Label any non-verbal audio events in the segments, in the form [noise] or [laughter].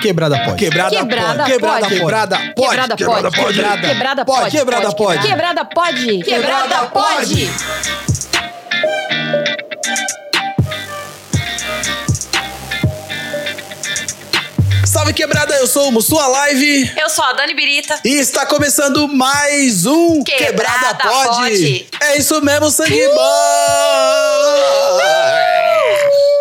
Quebrada pode. Quebrada, Quebrada pode. Quebrada pode. Quebrada pode. Quebrada pode. Quebrada Quebrada pode. pode. Quebrada pode. Quebrada pode. Quebrada pode. Salve quebrada, eu sou o Mussua Live. Eu sou a Dani Birita. E está começando mais um Quebrada Pode. Pode. É isso mesmo, sangue bom!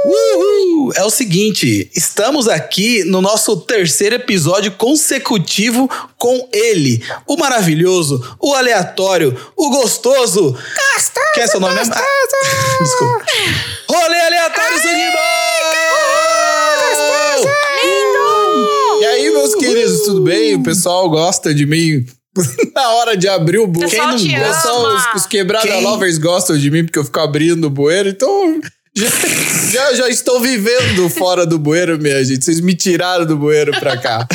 Uhul! É o seguinte, estamos aqui no nosso terceiro episódio consecutivo com ele, o maravilhoso, o aleatório, o gostoso. Gostoso! Que é seu nome mesmo? Ah, [laughs] Desculpa. Rolê aleatório, bom! E aí, meus queridos, tudo bem? O pessoal gosta de mim [laughs] na hora de abrir o bueiro. Pessoal não gosta? Os, os quebrada Quem? lovers gostam de mim porque eu fico abrindo o bueiro, então já, já, já estou vivendo fora do bueiro, minha gente. Vocês me tiraram do bueiro pra cá.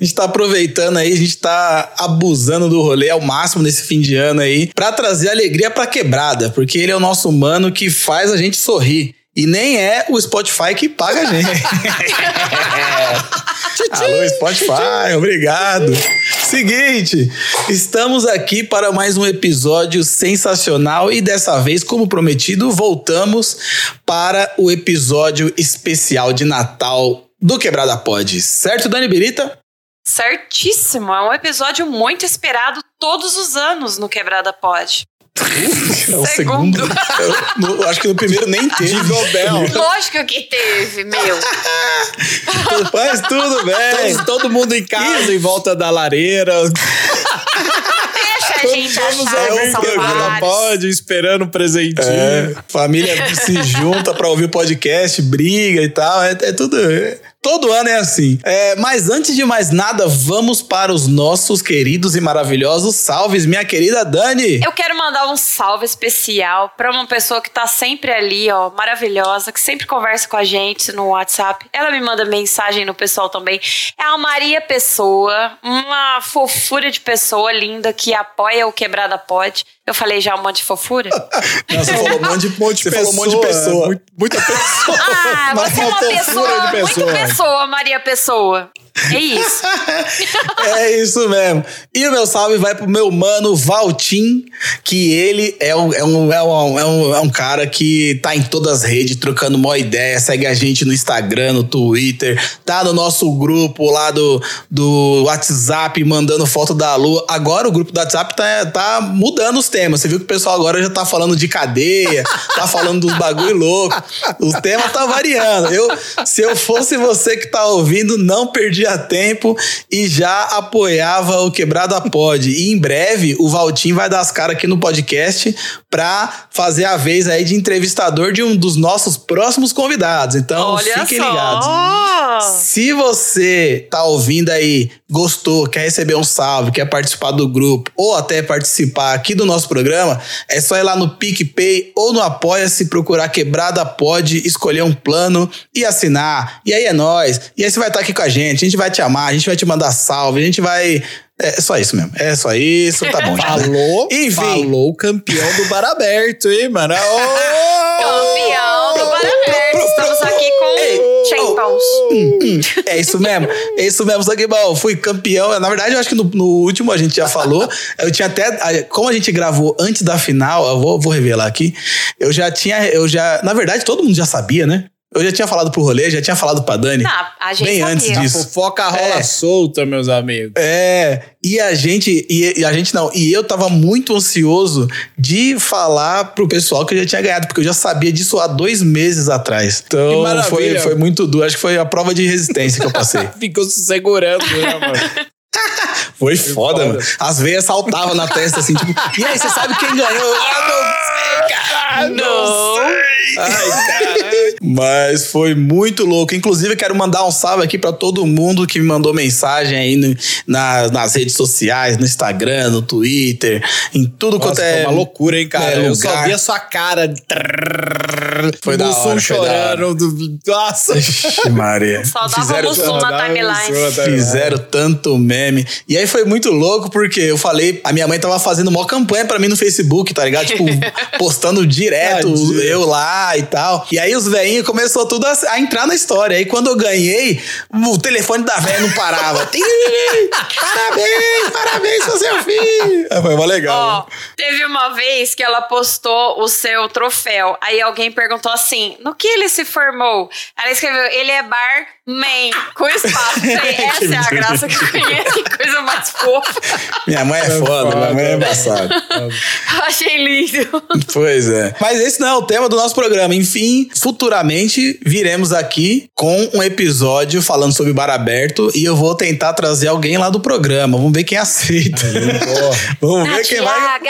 A gente tá aproveitando aí, a gente tá abusando do rolê ao máximo nesse fim de ano aí, pra trazer alegria pra quebrada, porque ele é o nosso humano que faz a gente sorrir. E nem é o Spotify que paga a gente. [laughs] Alô, Spotify, obrigado. Seguinte, estamos aqui para mais um episódio sensacional e dessa vez, como prometido, voltamos para o episódio especial de Natal do Quebrada Pod. Certo, Dani Birita? Certíssimo. É um episódio muito esperado todos os anos no Quebrada Pod. É o Segundo. segundo. Eu, no- acho que no primeiro nem teve. Nobel. Lógico que teve, meu. Mas tudo bem. Todos- todo mundo em casa, em volta da lareira. Deixa a gente Vamos achar que pode, esperando o presentinho. É, família se junta pra ouvir o podcast, briga e tal. É, é tudo. é- todo ano é assim. É, mas antes de mais nada, vamos para os nossos queridos e maravilhosos salves, minha querida Dani. Eu quero mandar um salve especial pra uma pessoa que tá sempre ali, ó, maravilhosa, que sempre conversa com a gente no WhatsApp. Ela me manda mensagem no pessoal também. É a Maria Pessoa, uma fofura de pessoa linda que apoia o Quebrada Pod. Eu falei já um monte de fofura? [laughs] Não, você falou um monte de, monte você falou um monte de pessoa. Mu- Muita pessoa. Ah, Mas você é uma pessoa, de muito pessoa. pessoa, Maria Pessoa. É isso. [laughs] É isso mesmo. E o meu salve vai pro meu mano Valtim, que ele é um, é um, é um, é um, é cara que tá em todas as redes, trocando uma ideia, segue a gente no Instagram, no Twitter, tá no nosso grupo lá do, do WhatsApp, mandando foto da lua. Agora o grupo do WhatsApp tá, tá mudando os temas. Você viu que o pessoal agora já tá falando de cadeia, tá falando dos bagulho louco. O tema tá variando. Eu, se eu fosse você que tá ouvindo, não tempo e já apoiava o Quebrada Pod. E em breve o Valtim vai dar as caras aqui no podcast pra fazer a vez aí de entrevistador de um dos nossos próximos convidados. Então Olha fiquem só. ligados. Se você tá ouvindo aí, gostou, quer receber um salve, quer participar do grupo ou até participar aqui do nosso programa, é só ir lá no PicPay ou no Apoia-se, procurar Quebrada Pod, escolher um plano e assinar. E aí é nóis. E aí você vai estar aqui com a gente, a gente vai te amar, a gente vai te mandar salve, a gente vai. É só isso mesmo. É só isso, tá bom. [laughs] Falou, Enfim. falou o campeão do bar aberto, hein, mano? Ô! Campeão do Paraverso. Estamos aqui Ei, com Champions. Hum, é isso mesmo. É isso mesmo, bom. Fui campeão. Na verdade, eu acho que no, no último a gente já falou. Eu tinha até. Como a gente gravou antes da final, eu vou, vou revelar aqui. Eu já tinha. Eu já. Na verdade, todo mundo já sabia, né? Eu já tinha falado pro rolê, já tinha falado pra Dani. Não, a gente Bem sabia. antes A disso. fofoca rola É. solta, meus amigos. É, e a gente, e, e a gente não, e eu tava muito ansioso de falar pro pessoal que eu já tinha ganhado, porque eu já sabia disso há dois meses atrás. Que Então foi, foi muito duro, acho que foi a prova de resistência que eu passei. [laughs] Ficou se segurando, né, mano? [laughs] Foi foda, foda. mano. As veias saltavam na testa, assim, tipo, e aí, você sabe quem ganhou? Ah, não sei, cara. Não. Ai. Mas foi muito louco. Inclusive, eu quero mandar um salve aqui pra todo mundo que me mandou mensagem aí no- na- nas redes sociais, no Instagram, no Twitter, em tudo Nossa, quanto foi é. uma loucura, hein, cara? é eu só lugar. vi a sua cara. Foi da hora, foi da hora. chorando. do- Nossa. Ixi, Maria. [laughs] Só dava Fizeram na timeline. Fizeram tanto meme. E aí foi muito louco, porque eu falei, a minha mãe tava fazendo uma campanha pra mim no Facebook, tá ligado? Tipo, [laughs] postando direto eu lá e tal. E aí os velhinhos começou tudo a, a entrar na história. Aí quando eu ganhei, o telefone da velha não parava. [laughs] Parabéns, parabéns, seu seu filho. Foi mó legal. Ó, teve uma vez que ela postou o seu troféu. Aí alguém perguntou assim: no que ele se formou? Ela escreveu: ele é barman, com espaço. [laughs] Falei, Essa é a graça que eu conheço, que coisa mais fofa. Minha mãe é foda, minha mãe é embaçada. [laughs] Eu achei lindo. Pois é. Mas esse não é o tema do nosso programa. Enfim, futuramente viremos aqui com um episódio falando sobre bar aberto e eu vou tentar trazer alguém lá do programa. Vamos ver quem aceita. [laughs] Vamos ver quem vai.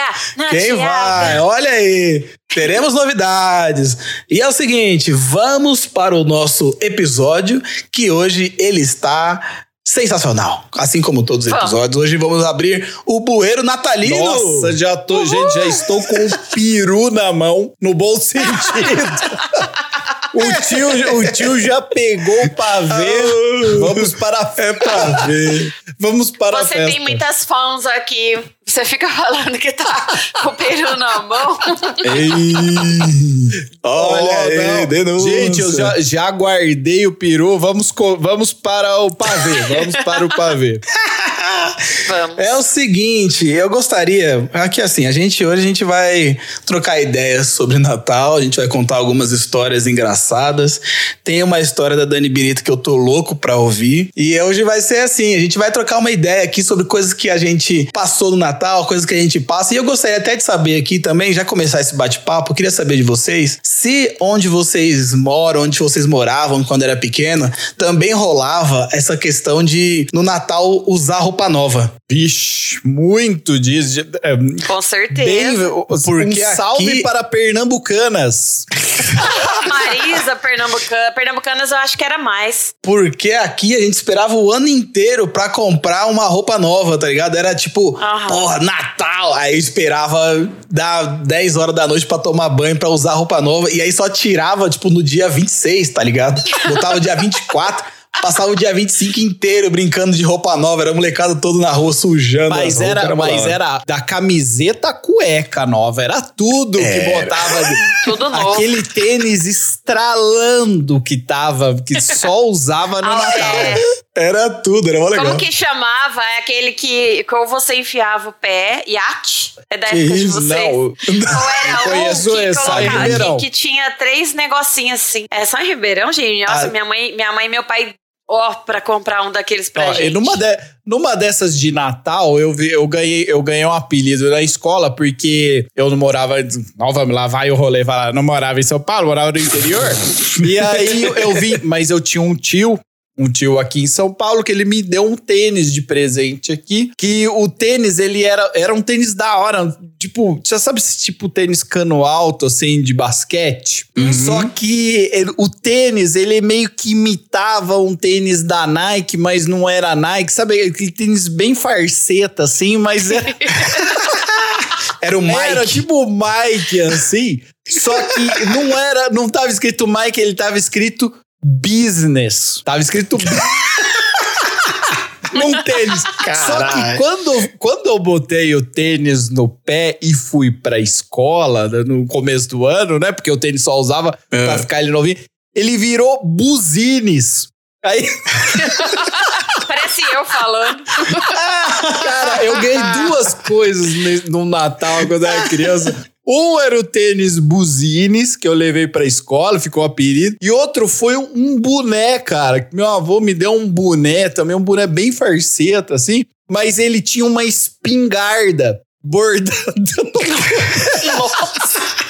Quem vai? Olha aí. Teremos novidades. E é o seguinte, vamos para o nosso episódio, que hoje ele está sensacional. Assim como todos os episódios, hoje vamos abrir o bueiro natalino. Nossa, já tô, gente, já estou com o peru na mão, no bom sentido. [laughs] O tio, o tio já pegou o pavê. Vamos para a É pra ver. Vamos para a Você festa. tem muitas fãs aqui. Você fica falando que tá com o peru na mão. Ei, olha aí, não. denúncia. Gente, eu já, já guardei o peru. Vamos, vamos para o pavê. Vamos para o pavê. Vamos. É o seguinte, eu gostaria. Aqui assim, a gente hoje a gente vai trocar ideias sobre Natal, a gente vai contar algumas histórias engraçadas. Tem uma história da Dani Birita que eu tô louco pra ouvir. E hoje vai ser assim: a gente vai trocar uma ideia aqui sobre coisas que a gente passou no Natal, coisas que a gente passa. E eu gostaria até de saber aqui também, já começar esse bate-papo, queria saber de vocês se onde vocês moram, onde vocês moravam quando era pequeno, também rolava essa questão de no Natal usar roupa nova. Vixe, muito disso. É, Com certeza. Bem, Porque um salve aqui- para pernambucanas. [laughs] Marisa, Pernambucana. Pernambucanas eu acho que era mais. Porque aqui a gente esperava o ano inteiro pra comprar uma roupa nova, tá ligado? Era tipo, Aham. porra, Natal! Aí eu esperava dar 10 horas da noite pra tomar banho, pra usar roupa nova. E aí só tirava, tipo, no dia 26, tá ligado? Botava o dia 24. Passava o dia 25 inteiro brincando de roupa nova, era molecada todo na rua sujando. Mas era, da mas era da camiseta cueca nova. Era tudo que Era. botava. [laughs] Tudo novo. Aquele tênis estralando que tava, que só usava no [laughs] Ah, Natal. é. Era tudo, era mó legal. Como que chamava? É aquele que, que ou você enfiava o pé, iate? É da Que época de isso? vocês? Não, Ou era Eu conheço que, essa, coloca- em Ribeirão. que, que tinha três negocinhos assim. É só em Ribeirão, gente? Nossa, Ah. minha, mãe, minha mãe e meu pai, ó, pra comprar um daqueles pra Ó, e gente. numa, de- numa dessas de Natal, eu, vi, eu, ganhei, eu ganhei um apelido na escola, porque eu não morava. Não, vamos lá, vai o rolê, vai lá. Não morava em São Paulo, morava no interior. [laughs] e aí eu vi, mas eu tinha um tio. Um tio aqui em São Paulo que ele me deu um tênis de presente aqui. Que o tênis, ele era, era um tênis da hora. Tipo, já sabe esse tipo tênis cano alto, assim, de basquete? Só que ele- o tênis, ele meio que imitava um tênis da Nike, mas não era Nike. Sabe aquele tênis bem farceta, assim, mas era, [laughs] Era o Mike. era tipo o Mike, assim. Só que não era, não tava escrito Mike, ele tava escrito business. Tava escrito num [laughs] tênis. Só que quando, quando eu botei o tênis no pé e fui pra escola né, no começo do ano, né? Porque o tênis só usava É. pra ficar ele novinho. Ele virou buzines. Aí, [laughs] Parece eu falando. cara, eu ganhei duas coisas no Natal quando eu era criança. Um era o tênis Buzines, que eu levei pra escola, ficou apelido. E outro foi um, um boné, cara. Meu avô me deu um boné também, um boné bem farceta, assim. Mas ele tinha uma espingarda bordada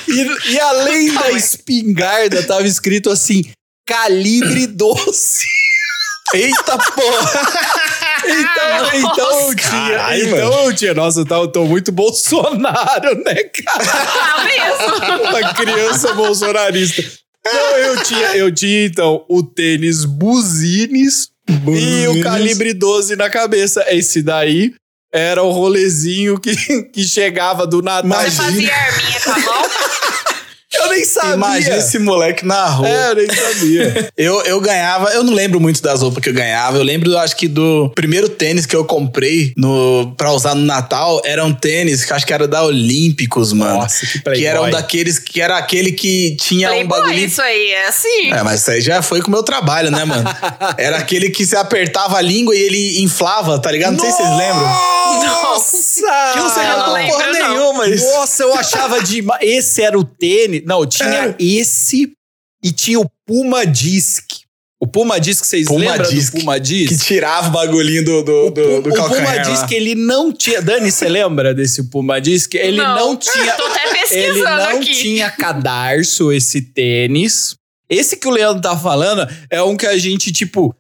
E, e além da espingarda, tava escrito assim: calibre 12. [laughs] Eita porra! Então, então eu tinha. Caralho, então eu tinha. Nossa, eu tava- tô muito Bolsonaro, né, cara? Ah, mesmo. Uma criança bolsonarista. Não, eu tinha, eu tinha, então, o tênis Buzines e o calibre 12 na cabeça. Esse daí era o rolezinho que, que chegava do Natal. Você fazia arminha com a mão? Eu nem sabia. Imagina esse moleque na rua. É, eu nem sabia. [laughs] Eu, eu ganhava, eu não lembro muito das roupas que eu ganhava. Eu lembro, acho que do primeiro tênis que eu comprei no, pra usar no Natal era um tênis que acho que era da Olímpicos, mano. Nossa, que playboy. que era um daqueles que era aquele que tinha um Playboy, bagulho. isso aí, é assim. É, mas isso aí já foi com o meu trabalho, né, mano? [laughs] Era aquele que você apertava a língua e ele inflava, tá ligado? Não sei se vocês lembram. Nossa! Que não sei eu não porra nenhuma. Isso. Nossa, eu achava de. Esse era o tênis. Não, tinha É. esse e tinha o Puma Disc. O Puma Disc, vocês Puma lembram Disc, do Puma Disc? Que tirava o bagulhinho do, do, do, do o Puma. Disc, ele não tinha. Dani, você lembra desse Puma Disc? Ele não, tinha. Tô até Ele pesquisando não aqui. tinha cadarço, esse tênis. Esse que o Leandro tá falando é um que a gente, tipo,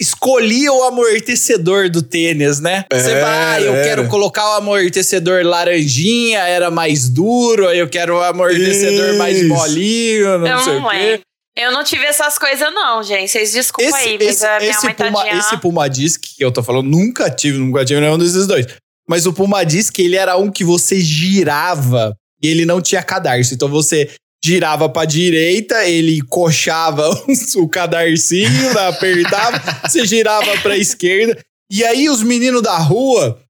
escolhia o amortecedor do tênis, né? Você Era, vai, ah, eu era. quero colocar o amortecedor laranjinha, era mais duro, aí eu quero o amortecedor mais Isso. molinho, não Eu sei não o quê. lembro. Eu não tive essas coisas, não, gente. Vocês desculpam Esse, aí, mas esse, a minha esse mãe tá Puma, tadinha. esse Puma Disc que eu tô falando, nunca tive, nunca tive nenhum desses dois. Mas o Puma Disc, ele era um que você girava e ele não tinha cadarço. Então você girava pra direita, ele coxava [laughs] o cadarcinho, apertava, você girava pra esquerda. E aí os meninos da rua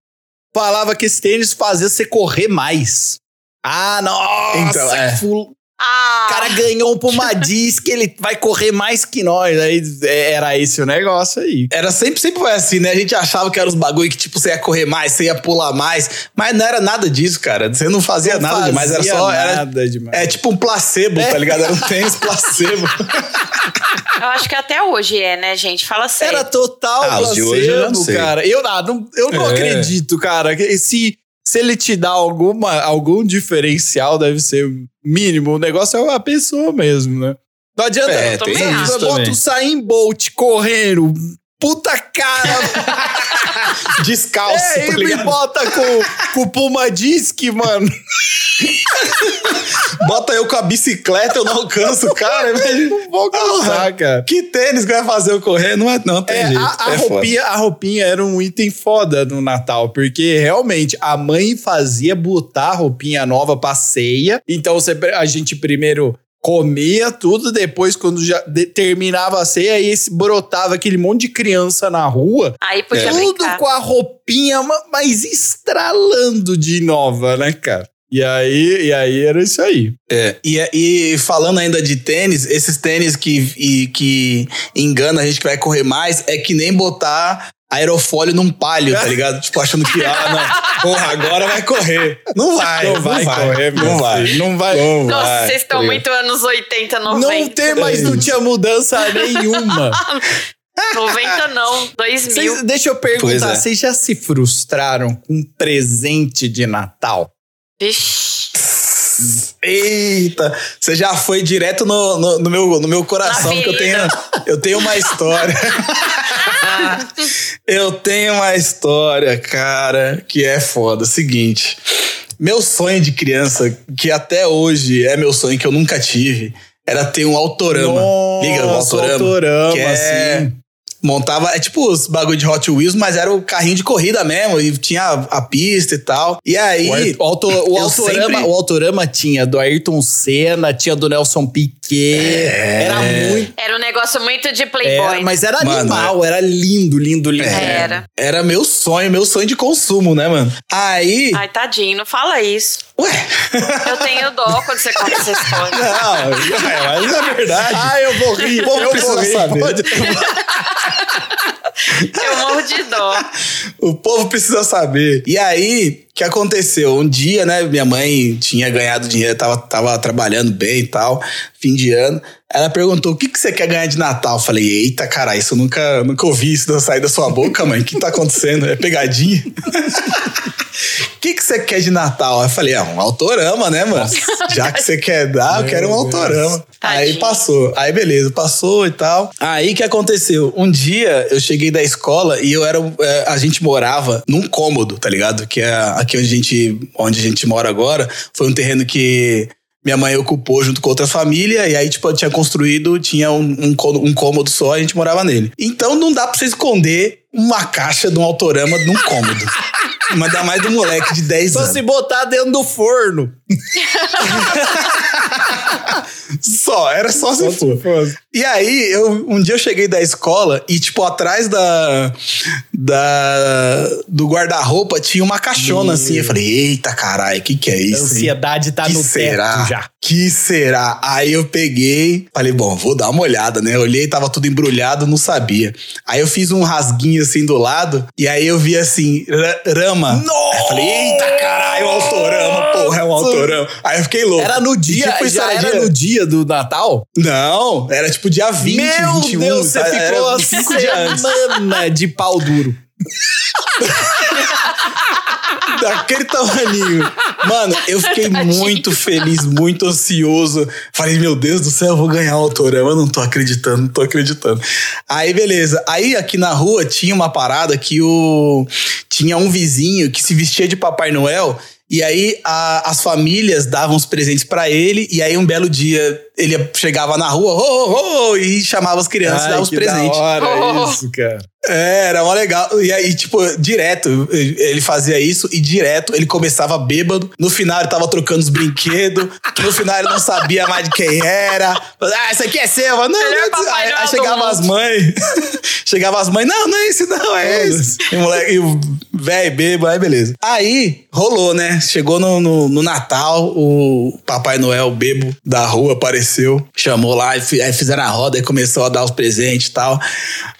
falavam que esse tênis fazia você correr mais. Ah, nossa! Então, é. ful- Ah, o cara ganhou um Puma Disc, ele vai correr mais que nós. Aí é, era esse o negócio aí. Era sempre, sempre foi assim, né? A gente achava que era os bagulho que, tipo, você ia correr mais, você ia pular mais. Mas não era nada disso, cara. Você não fazia Não nada demais. Era fazia só. Era, nada demais. é tipo um placebo, tá ligado? Era um tênis placebo. [laughs] eu acho que até hoje é, né, gente? Fala sério. Era total Ah, de hoje eu não placebo, sei. cara. Eu, ah, não, eu não É. acredito, cara. que Se, ele te dá alguma, algum diferencial, deve ser mínimo. O negócio é a pessoa mesmo, né? Não adianta. É, isso bota também. o Sain Bolt correndo. Puta cara! [laughs] Descalço, é, tá e me ligado? bota com, com o Puma Disc, mano. [laughs] Bota eu com a bicicleta, eu não alcanço, cara. Imagina. Não vou alcançar, cara. Que tênis que vai fazer eu correr? Não, é, não tem É, jeito. a, a é foda. roupinha, a roupinha era um item foda no Natal, porque realmente a mãe fazia botar a roupinha nova pra ceia. Então você, a gente primeiro comia tudo, depois quando já de- terminava a ceia, aí esse- brotava aquele monte de criança na rua. Aí podia Tudo brincar. com a roupinha, ma- mas estralando de nova, né, cara? E aí, e aí era isso aí. É, e, e falando ainda de tênis, esses tênis que, e, que engana a gente que vai correr mais é que nem botar aerofólio num palio, tá ligado? tipo, achando que, ah, não, porra, agora vai correr. Não vai, não vai correr, não meu vai. filho, Não vai. Não Nossa, vai, vocês estão muito anos 80, 90. Não tem, mas não tinha mudança [laughs] nenhuma. 90 não, 2000. Vocês- deixa eu perguntar, é. vocês já se frustraram com um presente de Natal? Vixe. Eita, você já foi direto no, no, no meu, no meu coração, porque eu tenho, eu tenho uma história. [laughs] eu tenho uma história, cara, que é foda. Seguinte, meu sonho de criança, que até hoje é meu sonho, que eu nunca tive, era ter um autorama. Liga o Nossa, autorama. autorama, que é, assim. Montava, é tipo os bagulho de Hot Wheels, mas era o carrinho de corrida mesmo, e tinha a, a pista e tal. E aí. O, auto- o autorama, sempre- o autorama tinha do Ayrton Senna, tinha do Nelson Piquet. Era muito. Era um negócio muito de playboy. Era, mas era Mano, animal, era lindo, lindo, lindo. É. Era. Era meu sonho, meu sonho de consumo, né, mano? Aí. Ai, tadinho, não fala isso. Ué. Eu tenho dó quando você conta essa história. Não, mas é verdade. Ah, eu vou rir, O povo eu vou precisa rir. saber. Pode- Eu morro de dó. O povo precisa saber. E aí, que aconteceu? Um dia, né, minha mãe tinha ganhado dinheiro, tava, tava trabalhando bem e tal, fim de ano. Ela perguntou: o que, que você quer ganhar de Natal? Eu falei: eita, cara, isso eu nunca, nunca ouvi isso sair da sua boca, mãe. O que tá acontecendo? É pegadinha? O [laughs] que, que você quer de Natal? Eu falei, ah, um autorama, né, mano? Já que você quer dar, eu quero um autorama. Aí passou. Aí beleza, passou e tal. Aí o que aconteceu? Um dia eu cheguei da escola e eu era. é, A gente morava num cômodo, tá ligado? Que é aqui onde a gente, onde a gente mora agora. Foi um terreno que. Minha mãe ocupou junto com outra família, e aí, tipo, tinha construído, tinha um, um, um cômodo só, a gente morava nele. Então não dá pra você esconder uma caixa de um autorama num cômodo. [laughs] Mas dá mais do moleque de 10 Só anos. se botar dentro do forno. [laughs] Só, era só se for. E aí, eu, um dia eu cheguei da escola e, tipo, atrás da, da do guarda-roupa tinha uma caixona assim. Eu falei, eita caralho, o que, que é A isso? hein? ansiedade tá que no será? teto já. Que será? Aí eu peguei, falei, bom, vou dar uma olhada, né? Olhei, tava tudo embrulhado, não sabia. Aí eu fiz um rasguinho assim do lado, e aí eu vi assim, ra- rama. Aí eu falei, eita caralho, autorama, porra, é um autorama. Aí eu fiquei louco. Era no E, dia, tipo, isso era dia- no dia do Natal? Não, era tipo dia 20, Meu 21. Deus, você tá? ficou era cinco dias antes. semana de pau duro. [laughs] daquele tamaninho. Mano, eu fiquei muito feliz, muito ansioso. Falei, meu Deus do céu, eu vou ganhar o autorama. Eu não tô acreditando, não tô acreditando. Aí, beleza. Aí, aqui na rua, tinha uma parada que o... Tinha um vizinho que se vestia de Papai Noel... E aí a- as famílias davam os presentes pra ele, e aí um belo dia ele chegava na rua, ô, ô, ô, e chamava as crianças e Ai, dava os presentes. Da hora Oh. [laughs] isso, cara. É, era mó legal. E aí, tipo, direto, ele fazia isso e direto ele começava bêbado. No final ele tava trocando os brinquedos. No final ele não sabia mais de quem era. Ah, esse aqui é seu. Não, Melhor não, Papai aí, aí chegava as mães. [laughs] chegava as mães, não, não é esse, não, é esse. E o moleque, e o velho bêbado, aí beleza. Aí rolou, né? Chegou no, no, no Natal, o Papai Noel bebo da rua apareceu, chamou lá, aí fizeram a roda e começou a dar os presentes e tal.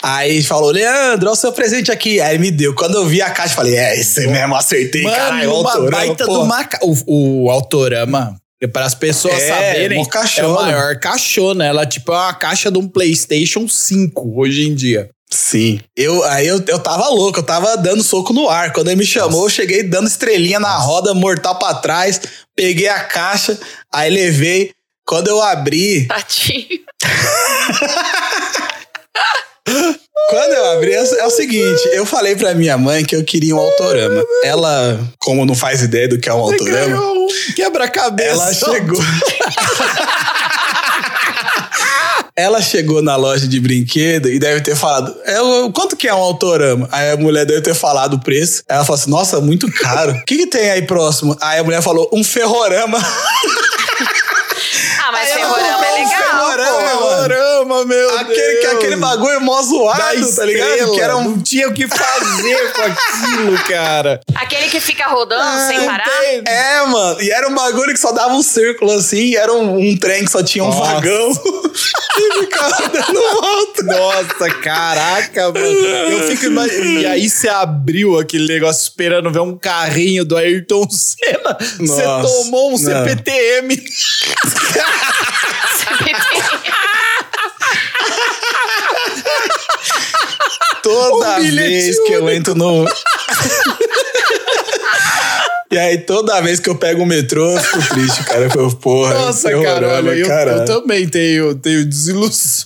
Aí falou, Leandro, olha o seu presente aqui. Aí me deu. Quando eu vi a caixa, falei, é, esse mesmo, acertei, caralho, Mano, uma autorama, baita pô. do maca... O, o Autorama, para as pessoas É, saberem, é caixona. a maior caixona. Ela tipo é uma caixa de um PlayStation 5 hoje em dia. Sim. Eu, aí eu, eu tava louco, eu tava dando soco no ar. Quando ele me chamou, eu cheguei dando estrelinha na roda, mortal pra trás, peguei a caixa, aí levei. Quando eu abri, Tadinho. [laughs] quando eu abri, é, o- é o seguinte, eu falei pra minha mãe que eu queria um autorama. Ela, como não faz ideia do que é um autorama, um Quebra-cabeça. ela chegou. [laughs] Ela chegou na loja de brinquedo e deve ter falado: é, quanto que é um autorama? Aí a mulher deve ter falado o preço. Aí ela falou assim: nossa, muito caro. O que, que tem aí próximo? Aí a mulher falou: um ferrorama. [laughs] Ah, mas Aí Meu aquele, Deus. que- aquele bagulho mó zoado, da tá ligado? Que era um. Tinha o que fazer com aquilo, cara. Aquele que fica rodando sem Não parar. tem- É, mano. E era um bagulho que só dava um círculo assim. E era um, um trem que só tinha um Nossa. vagão. [laughs] e ficava dando volta. Nossa, caraca, mano. Eu fico imaginando. E aí você abriu aquele negócio esperando ver um carrinho do Ayrton Senna. Você tomou um não. CPTM. [laughs] [laughs] Toda Um vez que eu entro no. [laughs] e aí, toda vez que eu pego o metrô, eu fico triste, cara. Eu fico, porra. Nossa, que cara, horror, olha, eu, caralho. eu também tenho, tenho desilusões.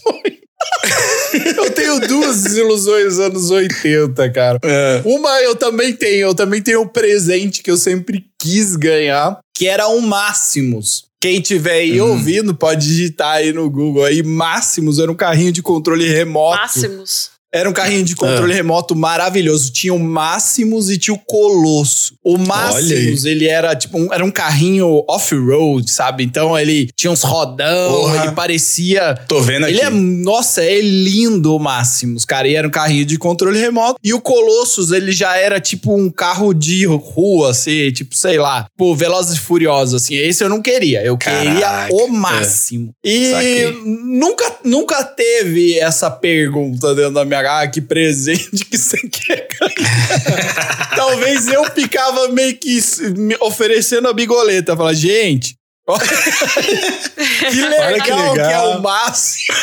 [laughs] eu tenho duas desilusões anos 80, cara. É. Uma eu também tenho, eu também tenho um presente que eu sempre quis ganhar, que era um Máximos. Quem tiver aí Uhum. ouvindo, pode digitar aí no Google aí. Máximos era um carrinho de controle remoto. Máximos. Era um carrinho de É. controle remoto maravilhoso. Tinha o Máximos e tinha o Colosso. O Máximos, ele era tipo um, era um carrinho off-road, sabe? Então ele tinha uns rodão, Porra. ele parecia Tô vendo aqui. ele é, nossa, é lindo o Máximos, cara. E era um carrinho de controle remoto. E o Colossus, ele já era tipo um carro de rua, assim, tipo, sei lá, pô, Velozes e Furiosos, assim. Esse eu não queria. Eu queria Caraca, o máximo. E Saquei. nunca, nunca teve essa pergunta dentro da minha ah, que presente que você [laughs] quer ganhar. Talvez eu ficava meio que me oferecendo a bigoleta. Falar, gente, [laughs] que legal, que que, é legal. o máximo.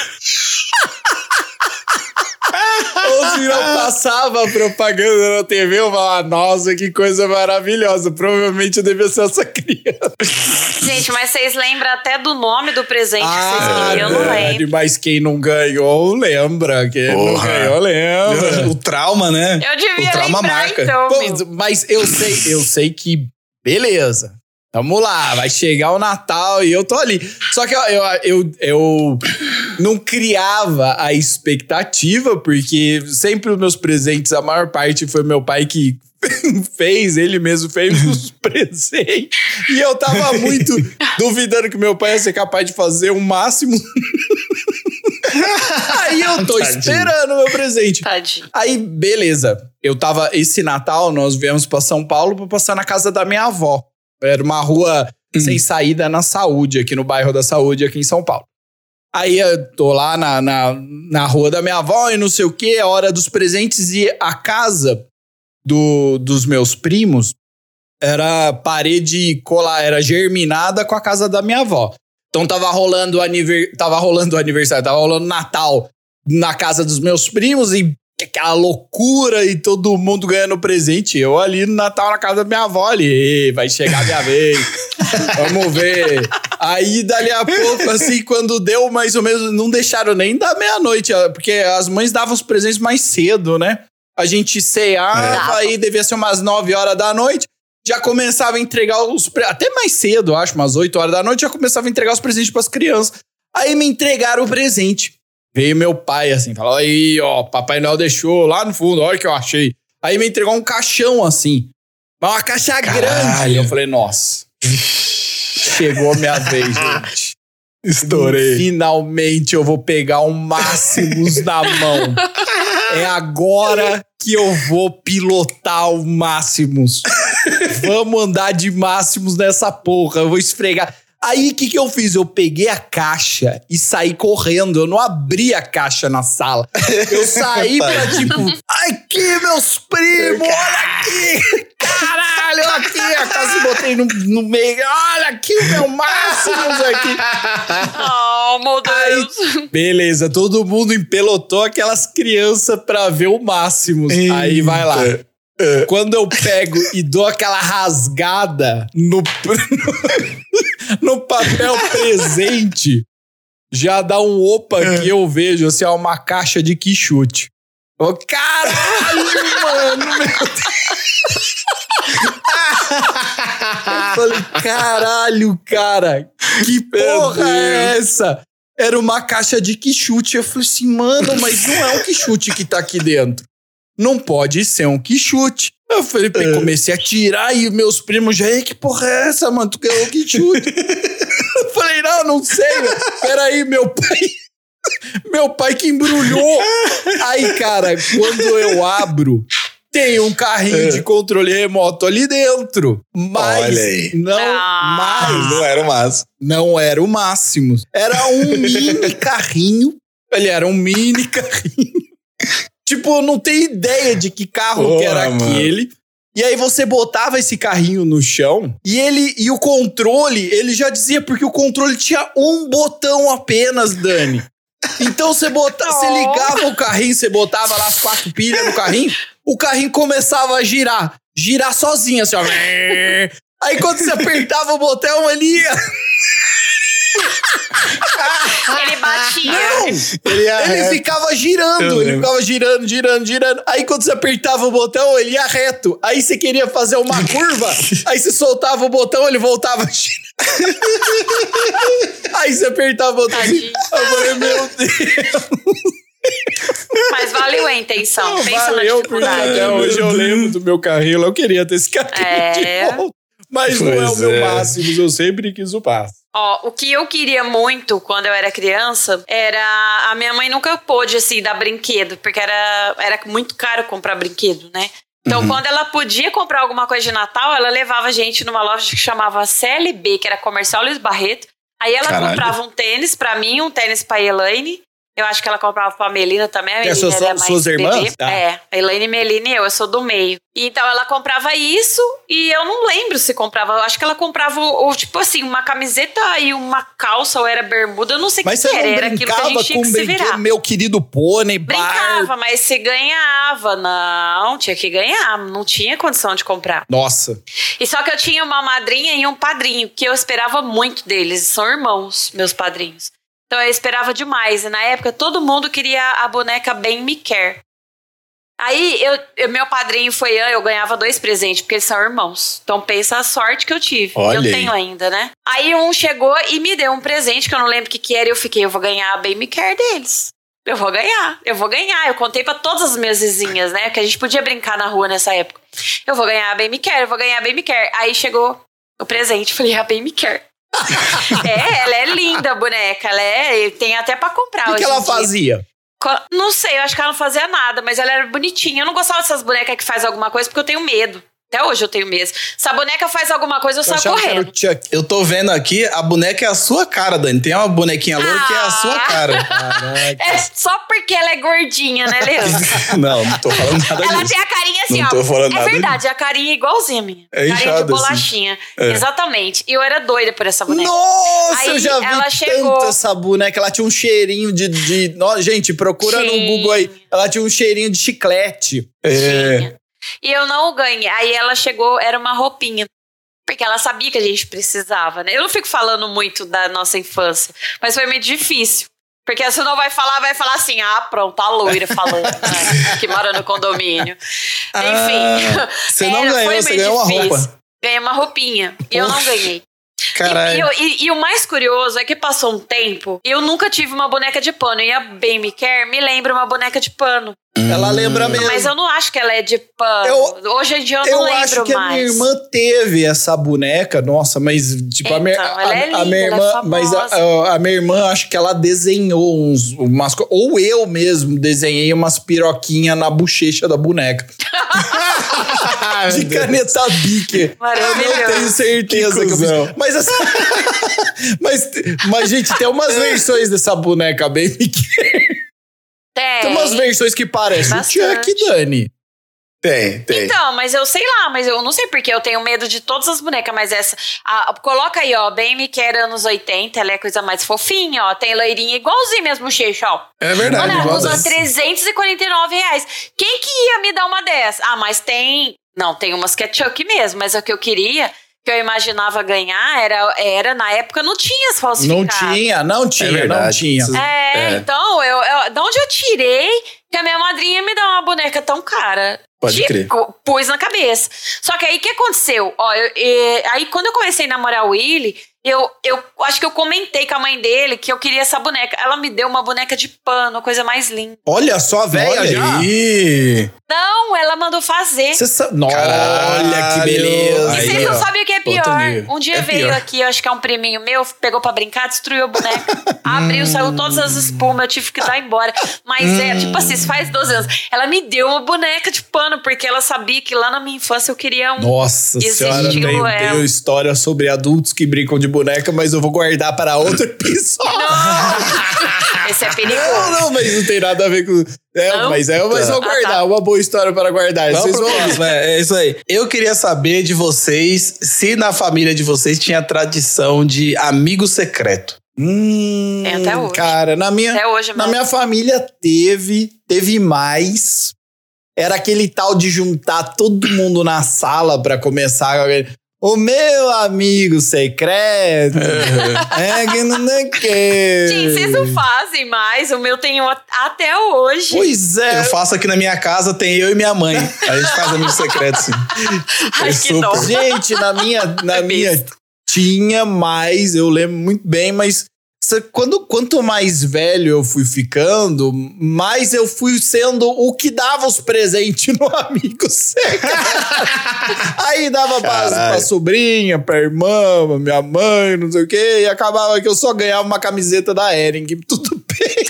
[laughs] Ou se não passava a propaganda na TV, eu falava, nossa, que coisa maravilhosa. Provavelmente eu devia ser essa criança. Gente, mas vocês lembram até do nome do presente que vocês queriam? Eu não lembro. mas quem não ganhou, lembra. Quem não Porra. ganhou, lembra. O trauma, né? Eu devia o trauma lembrar, marca. então. Pô, mas eu sei, eu sei que beleza. Vamos lá, vai chegar o Natal e eu tô ali. Só que eu, eu, eu, eu não criava a expectativa, porque sempre os meus presentes, a maior parte foi meu pai que [laughs] fez, ele mesmo fez [laughs] os presentes. E eu tava muito [laughs] duvidando que meu pai ia ser capaz de fazer o máximo. Aí eu tô Tadinho. esperando o meu presente. Tadinho. Aí, beleza. Eu tava. Esse Natal, nós viemos pra São Paulo pra passar na casa da minha avó. Era uma rua sem saída na saúde, aqui no bairro da saúde, aqui em São Paulo. Aí eu tô lá na, na, na rua da minha avó e não sei o que, é hora dos presentes e a casa do, dos meus primos era parede colar, era germinada com a casa da minha avó. Então tava rolando aniver, tava rolando o aniversário, tava rolando Natal na casa dos meus primos e aquela loucura e todo mundo ganhando presente. Eu ali no Natal na casa da minha avó ali, "Ê, vai chegar a minha vez. [laughs] Vamos ver. Aí dali a pouco assim, quando deu mais ou menos, não deixaram nem da meia-noite, porque as mães davam os presentes mais cedo, né? A gente ceava, É. aí devia ser umas 9 horas da noite já começava a entregar os. Até mais cedo, acho, umas 8 horas da noite, já começava a entregar os presentes pras crianças. Aí me entregaram o presente. Veio meu pai assim, falou: aí, ó, Papai Noel deixou lá no fundo, olha o que eu achei. Aí me entregou um caixão assim. Mas Uma caixa grande. Caralho. Eu falei, nossa. Chegou a minha vez, [laughs] gente. Estourei. Finalmente eu vou pegar um Máximos na mão. É agora que eu vou pilotar o Máximos. Vamos andar de Máximos nessa porra. Eu vou esfregar. Aí o que, que eu fiz? Eu peguei a caixa e saí correndo. Eu não abri a caixa na sala. Eu [laughs] saí pra tipo, aqui, meus primos, olha aqui! Caralho, aqui! A casa botei no, no meio. Olha aqui o meu Máximos aqui. [laughs] Oh, meu Deus. Beleza, todo mundo empelotou aquelas crianças pra ver o Máximos. Aí vai lá. Quando eu pego e dou aquela rasgada no, [laughs] no papel presente, já dá um opa que eu vejo, assim, uma caixa de quichute. Ô, caralho, mano, meu Deus. Eu falei, caralho, cara, que porra é essa? Era uma caixa de quichute. Eu falei assim, mano, mas não é um quichute que tá aqui dentro. Não pode ser um quichute. Eu falei, pô, comecei a tirar e meus primos já, "Ei, que porra é essa, mano? Tu ganhou um quichute. [laughs] eu falei, não, não sei, velho. Peraí, meu pai. Meu pai que embrulhou. Aí, cara, quando eu abro, tem um carrinho de controle remoto ali dentro. Mas Olha aí. não Ah. mais. Não era o máximo. Não era o máximo. Era um mini carrinho. Ele era um mini carrinho. Tipo, eu não tenho ideia de que carro que era Porra, mano. aquele. E aí você botava esse carrinho no chão e ele e o controle, ele já dizia porque o controle tinha um botão apenas, Dani. Então você botava, você ligava o carrinho, você botava lá as quatro pilhas no carrinho, o carrinho começava a girar, girar sozinho assim, ó. [laughs] Aí quando você apertava o botão, ele ia [laughs] Ele batia. Ele, ia Ele reto. ficava girando, ele ficava girando, girando, girando. Aí quando você apertava o botão, ele ia reto. Aí você queria fazer uma [laughs] curva, aí você soltava o botão, ele voltava a girar. [laughs] aí você apertava o botão assim. Tadinho. Eu falei, meu Deus. Mas valeu a intenção. Pensa valeu, na dificuldade. até hoje eu lembro do meu carrinho. Eu queria ter esse carrinho É. de volta. Mas não é o Pois meu é. máximo, eu sempre quis o passo. Ó, o que eu queria muito quando eu era criança era. A minha mãe nunca pôde, assim, dar brinquedo, porque era, era muito caro comprar brinquedo, né? Então, Uhum. quando ela podia comprar alguma coisa de Natal, ela levava a gente numa loja que chamava CLB, que era Comercial Luiz Barreto. Aí ela Caralho. comprava um tênis pra mim, um tênis pra Elaine. Eu acho que ela comprava pra Melina também. A Melina essas era são suas irmãs? Tá. É, a Elaine, Melina e eu, eu sou do meio. E Então ela comprava isso e eu não lembro se comprava. Eu acho que ela comprava, o, o, tipo assim, uma camiseta e uma calça ou era bermuda. Eu não sei o que, você que era. Era aquilo que a gente tinha com que se virar. meu querido pônei, bar... Brincava, mas se ganhava. Não, tinha que ganhar. Não tinha condição de comprar. Nossa. E só que eu tinha uma madrinha e um padrinho, que eu esperava muito deles. São irmãos, meus padrinhos. Então eu esperava demais. E na época todo mundo queria a boneca Bem Me Quer. Aí eu, eu- meu padrinho foi eu ganhava dois presentes, porque eles são irmãos. Então pensa a sorte que eu tive. Olha eu aí. tenho ainda, né? Aí um chegou e me deu um presente que eu não lembro o que, que era, e eu fiquei, eu vou ganhar a Bem Me Quer deles. eu vou ganhar, eu vou ganhar. Eu contei pra todas as minhas vizinhas, né? Que a gente podia brincar na rua nessa época. Eu vou ganhar, bem me quer, eu vou ganhar, bem me quer. Aí chegou o presente, falei, a bem me quer. [laughs] é, ela é linda a boneca, ela é, tem até pra comprar O que, ela dia. fazia? Não sei, eu acho que ela não fazia nada, mas ela era bonitinha. Eu não gostava dessas bonecas que faz alguma coisa porque eu tenho medo. Até hoje eu tenho medo. Se a boneca faz alguma coisa, eu, Eu saio correndo. Chuck. Eu tô vendo aqui, a boneca é a sua cara, Dani. Tem uma bonequinha loura que é a sua Ah. cara. Caraca. [laughs] É só porque ela é gordinha, né, Leandro? [laughs] não, não tô falando nada Ela disso. tem a carinha assim, Não ó. tô falando é nada verdade, a carinha é igualzinha minha. É carinha inchada, de bolachinha. É. Exatamente. E eu era doida por essa boneca. Nossa, Aí eu já vi ela tanto chegou. essa boneca. Ela tinha um cheirinho de. de... Gente, procura no Tinha. Google aí. Ela tinha um cheirinho de chiclete. É, Tinha. E eu não ganhei. Aí ela chegou, era uma roupinha. Porque ela sabia que a gente precisava, né? Eu não fico falando muito da nossa infância, mas foi muito difícil. Porque se não vai falar, vai falar assim: ah, pronto, a loira falando, né? [laughs] que mora no condomínio. Enfim. Ah, você não Era, ganhou, você meio ganhou uma difícil. roupa. Ganhei uma roupinha. E eu não ganhei. E, Caralho. eu- e- e o mais curioso é que passou um tempo e eu nunca tive uma boneca de pano. E a Bem Me Quer me lembra uma boneca de pano. Ela lembra mesmo. Mas eu não acho que ela é de pano. Eu- Hoje em dia eu, Eu não lembro acho que mais. a minha irmã teve essa boneca, nossa, mas tipo a minha, Então, ela é a, a linda, minha ela é irmã, mas a, a- a minha irmã acho que ela desenhou uns umas ou eu mesmo desenhei umas piroquinhas na bochecha da boneca. [laughs] de caneta bique. Eu Maravilhoso. não tenho certeza Que que, eu fiz. Mas assim, [laughs] mas, mas gente, tem umas [laughs] versões dessa boneca bem pequena. Tem. Tem umas versões que parecem o. Chuck Dani. Tem, tem. Então, mas eu sei lá, mas eu não sei porque eu tenho medo de todas as bonecas, mas essa. a- coloca aí, ó, bem me quer anos 80, ela é a coisa mais fofinha, ó. Tem loirinha igualzinho mesmo, bochecha, ó. É verdade. Mano, ela custa dessa. 349 reais. Quem que ia me dar uma dessa? Ah, mas tem. Não, tem umas que é Chuck mesmo, mas o que eu queria, que eu imaginava ganhar, era, era na época não tinha as Não falsificadas. tinha, não tinha, não verdade. tinha. Isso- É, É. então, eu, eu, de onde eu tirei que a minha madrinha me dá uma boneca tão cara? Pode Tipo, crer. Pus na cabeça. Só que aí o que aconteceu? Ó, eu- e- aí quando eu comecei a namorar o Willy, eu, eu acho que eu comentei com a mãe dele que eu queria essa boneca. Ela me deu uma boneca de pano, coisa mais linda. Olha só, velha aí. Não, ela mandou fazer. Você sabe... Nossa, Caralho. olha que beleza. E vocês não sabem o que é pior. Um dia É veio pior. aqui, eu acho que é um priminho meu, pegou pra brincar, destruiu a boneca. [laughs] Abriu, saiu todas as espumas, eu tive que dar embora. Mas é, tipo assim, isso faz 12 anos. Ela me deu uma boneca de pano, porque ela sabia que lá na minha infância eu queria um. Nossa senhora, tenho, ela. tenho história sobre adultos que brincam de boneca, mas eu vou guardar para outro [laughs] episódio. Esse é perigoso. Não, não, mas não tem nada a ver com. É, Não? mas é, mas eu vou Ah, guardar, tá. uma boa história para guardar. Vamos Vocês vão próximo, é, é isso aí. Eu queria saber de vocês se na família de vocês tinha tradição de amigo secreto. Hum, Tem até hoje. Cara, na minha, Até hoje, na minha família teve, teve mais. Era aquele tal de juntar todo mundo na sala pra começar. O meu amigo secreto é que não é que. Gente, vocês não fazem mais. O meu tem até hoje. Pois é. Eu faço aqui na minha casa, tem eu e minha mãe. A gente faz amigo secreto, sim. [laughs] Ai, é que super. dó. Gente, na minha, na É minha tinha mais, eu lembro muito bem, mas quando, quanto mais velho eu fui ficando, mais eu fui sendo o que dava os presentes no [laughs] amigo secreto. Aí dava pra, pra sobrinha, pra irmã, pra minha mãe, não sei o quê, e acabava que eu só ganhava uma camiseta da Ering, tudo [laughs] bem.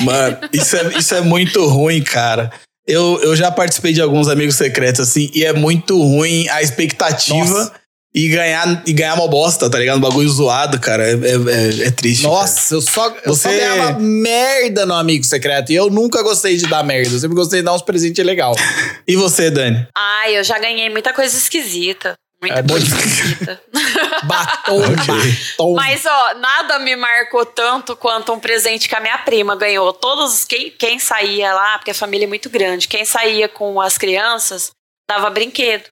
Mano, isso é, isso é muito ruim, cara. Eu, eu já participei de alguns amigos secretos, assim, e é muito ruim a expectativa Nossa. E ganhar, e ganhar uma bosta, tá ligado? Um bagulho zoado, cara. É, é, é- é triste. cara. Nossa, eu só, eu só Você- ganhava merda no amigo secreto, e eu nunca gostei de dar merda, eu sempre gostei de dar uns presentes legais. [laughs] E você, Dani? Ai, eu já ganhei muita coisa esquisita. Muita É bom coisa de- esquisita. [laughs] Batom, [laughs] Ok. batom. Mas, ó, nada me marcou tanto quanto um presente que a minha prima ganhou. Todos, quem, quem saía lá, porque a família é muito grande, quem saía com as crianças, dava brinquedo.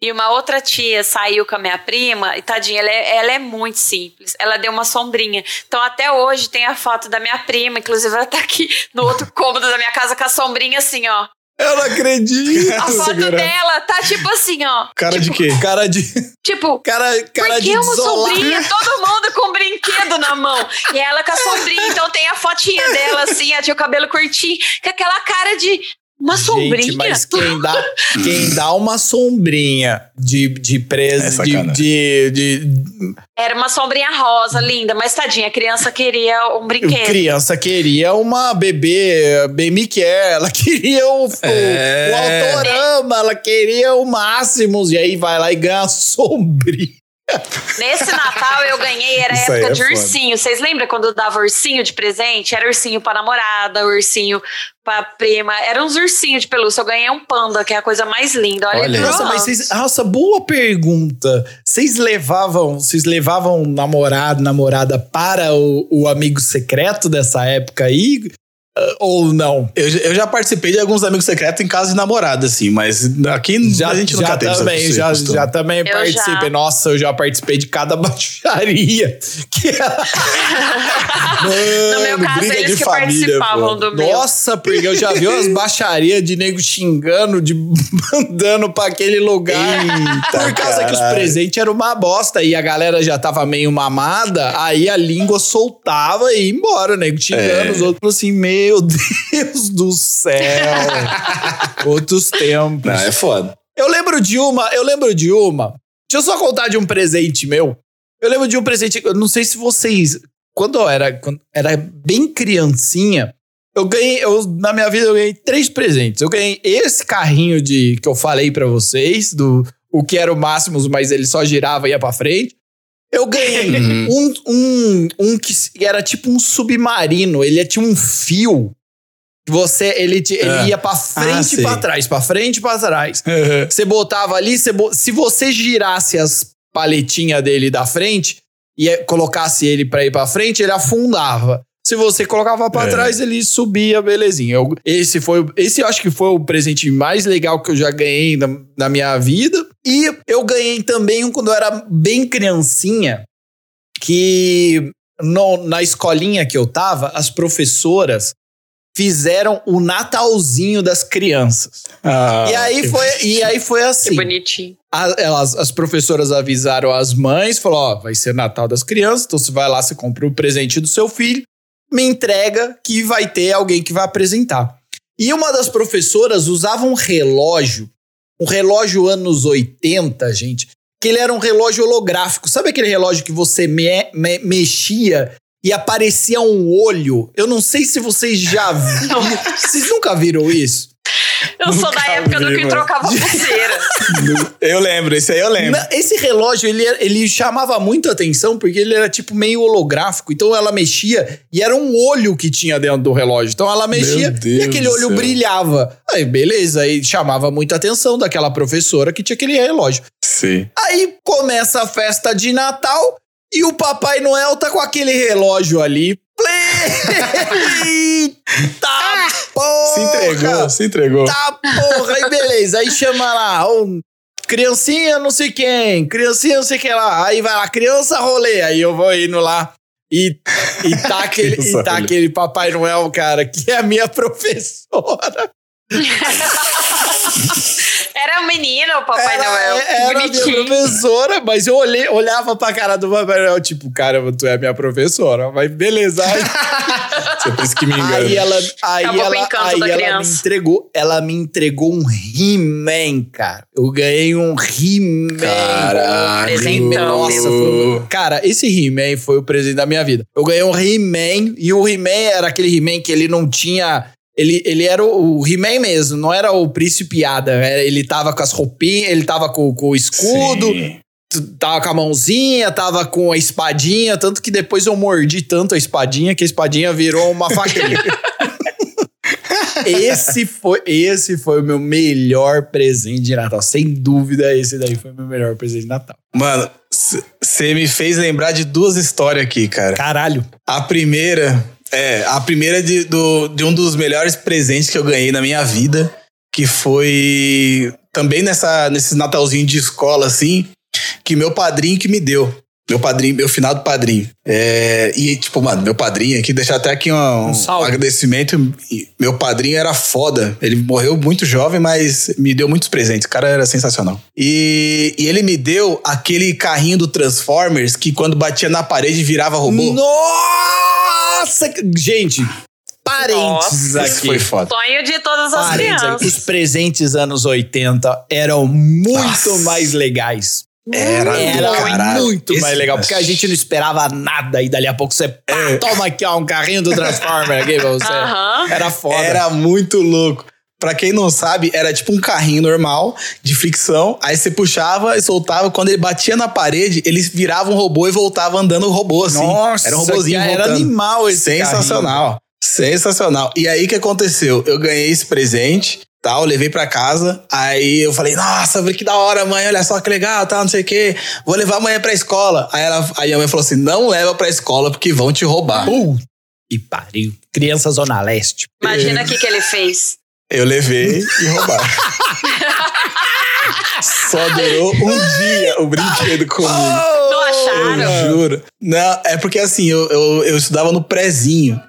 E uma outra tia saiu com a minha prima, e tadinha, ela é, ela é muito simples. Ela deu uma sombrinha. Então, até hoje tem a foto da minha prima, inclusive ela tá aqui no outro [laughs] cômodo da minha casa com a sombrinha assim, ó. Eu não acredito. A foto Segura. dela tá tipo assim, ó. Cara de quê? Cara de. Tipo, Cara, cara Por de uma sombrinha? Todo mundo com um brinquedo na mão. E ela com a sombrinha. Então tem a fotinha dela assim, ela tinha o cabelo curtinho, com aquela cara de uma sombrinha. Gente, mas quem dá, [laughs] quem dá uma sombrinha de, de É presa, de, sacanagem. de, de- Era uma sombrinha rosa, linda, mas tadinha, a criança queria um brinquedo. criança queria uma bebê bem Mickey, [laughs] ela queria o, o- É. o autorama, ela queria o Máximos, e aí vai lá e ganha a sombrinha. Nesse Natal eu ganhei, era Isso época é de foda. ursinho. Vocês lembram quando dava ursinho de presente? Era ursinho pra namorada, ursinho pra prima. Era uns ursinhos de pelúcia. Eu ganhei um panda, que é a coisa mais linda. Olha, Olha. Nossa, mas vocês, nossa, boa pergunta. Vocês levavam, vocês levavam namorado, namorada para o, o amigo secreto dessa época aí? Ah, Ou não? Eu, eu já participei de alguns amigos secretos em casa de namorada, assim, mas aqui a gente nunca teve também, esse já, já também Eu participei. já. Nossa, eu já participei de cada [laughs] baixaria. Que No meu Mano, caso, briga eles de que família, participavam pô. do meu. Nossa, porque eu já vi umas [laughs] baixarias de nego xingando, de [laughs] mandando pra aquele lugar. Eita, Por causa que os caralho. presentes eram uma bosta e a galera já tava meio mamada, aí a língua soltava e ia embora, nego xingando É. os outros assim, meu [laughs] Deus do céu. Outros tempos. Não, é foda. Eu lembro de uma, eu lembro de uma. Deixa eu só contar de um presente meu. Eu lembro de um presente, eu não sei se vocês, quando eu era, quando era bem criancinha, eu ganhei, eu, na minha vida eu ganhei três presentes. Eu ganhei esse carrinho de que eu falei pra vocês, do o que era o Máximos, mas ele só girava e ia pra frente. Eu ganhei Uhum. um, um, um que era tipo um submarino, ele tinha um fio. Você, ele, te- ele Ah. ia pra frente e sei. pra trás, pra frente e pra trás. Você botava ali, você se você girasse as paletinhas dele da frente e colocasse ele pra ir pra frente, ele afundava. Se você colocava pra É. trás, ele subia, belezinha. Eu- esse foi, esse eu acho que foi o presente mais legal que eu já ganhei na, na minha vida. E eu ganhei também um quando eu era bem criancinha, que no- na escolinha que eu tava, as professoras fizeram o Natalzinho das crianças. Ah, E aí que- foi, e aí foi Que assim. bonitinho. A- elas, as professoras avisaram as mães, falou, ó, vai ser Natal das crianças, então você vai lá, você compra o presente do seu filho, me entrega que vai ter alguém que vai apresentar. E uma das professoras usava um relógio, um relógio anos 80, gente, que ele era um relógio holográfico. Sabe aquele relógio que você me- me- mexia e aparecia um olho? Eu não sei se vocês já viram. [laughs] vocês nunca viram isso? Eu sou da época do vi, que mano. trocava pulseira. Eu lembro, esse aí eu lembro. Na- Esse relógio, ele, ele chamava muita atenção porque ele era tipo meio holográfico. Então ela mexia e era um olho que tinha dentro do relógio. Então ela mexia e aquele do olho céu. brilhava. Aí beleza, aí chamava muita atenção daquela professora que tinha aquele relógio. Sim. Aí começa a festa de Natal e o Papai Noel tá com aquele relógio ali. Eita porra! Se entregou, se entregou. Tá, porra, aí beleza. Aí chama lá, ô, criancinha não sei quem, criancinha não sei quem lá. Aí vai lá, criança rolê. Aí eu vou indo lá e, e tá, [laughs] aquele, e tá aquele Papai Noel, cara, que é a minha [laughs] professora. [laughs] [laughs] Era um menino, o Papai era, Noel. que Era a minha bonitinho. professora, mas eu olhei, olhava pra cara do Papai Noel, tipo, cara, tu é minha professora. Mas beleza. Aí, [laughs] Você pensa que me engana. Aí ela, aí Acabou ela, encanto aí da ela me criança. entregou, ela me entregou um He-Man, cara. Eu ganhei um He-Man. Caralho. Nossa, foi, o- cara, esse He-Man foi o presente da minha vida. Eu ganhei um He-Man e o He-Man era aquele He-Man que ele não tinha ele, ele era o, o He-Man mesmo, não era o príncipe Ada. era- Ele tava com as roupinhas, ele tava com, com o escudo, Sim. tava com a mãozinha, tava com a espadinha, tanto que depois eu mordi tanto a espadinha que a espadinha virou uma faquinha. [laughs] esse foi esse foi o meu melhor presente de Natal, sem dúvida, esse daí foi o meu melhor presente de Natal. Mano, você me fez lembrar de duas histórias aqui, cara. Caralho. A primeira, é, a primeira de, do, de um dos melhores presentes que eu ganhei na minha vida, que foi também nessa, nesse Natalzinho de escola, assim, que meu padrinho que me deu. Meu padrinho, meu finado padrinho. É, e, tipo, mano, meu padrinho aqui, deixar até aqui um, Um salve. agradecimento. Meu padrinho era foda. Ele morreu muito jovem, mas me deu muitos presentes. O cara era sensacional. E, e ele me deu aquele carrinho do Transformers que quando batia na parede virava robô. Nossa! Gente, Nossa, Isso aqui. foi foda. Sonho de todas as Parênteses aqui. crianças. Os presentes anos 80 eram muito Nossa. mais legais. Era, Era caralho. muito Esse- mais legal, porque a gente não esperava nada e dali a pouco você pá, toma aqui ó, um carrinho do Transformer aqui pra você. Era foda. Era muito louco. Pra quem não sabe, era tipo um carrinho normal de fricção. Aí você puxava e soltava. Quando ele batia na parede, ele virava um robô e voltava andando robô assim. Nossa, era um robôzinho era animal esse Sensacional. Sensacional. E aí o que aconteceu? Eu ganhei esse presente, tal, levei pra casa. Aí eu falei: "Nossa, que da hora, mãe, olha só que legal, tal, não sei o quê. Vou levar amanhã pra escola". Aí ela, aí a mãe falou assim: "Não leva pra escola porque vão te roubar". Puta que pariu. Criança Zona Leste. Imagina o que, que ele fez. Eu levei e roubaram. [laughs] Só durou um dia o brinquedo comigo. Não acharam? Eu juro. Não, é porque assim, eu, eu, eu estudava no prezinho.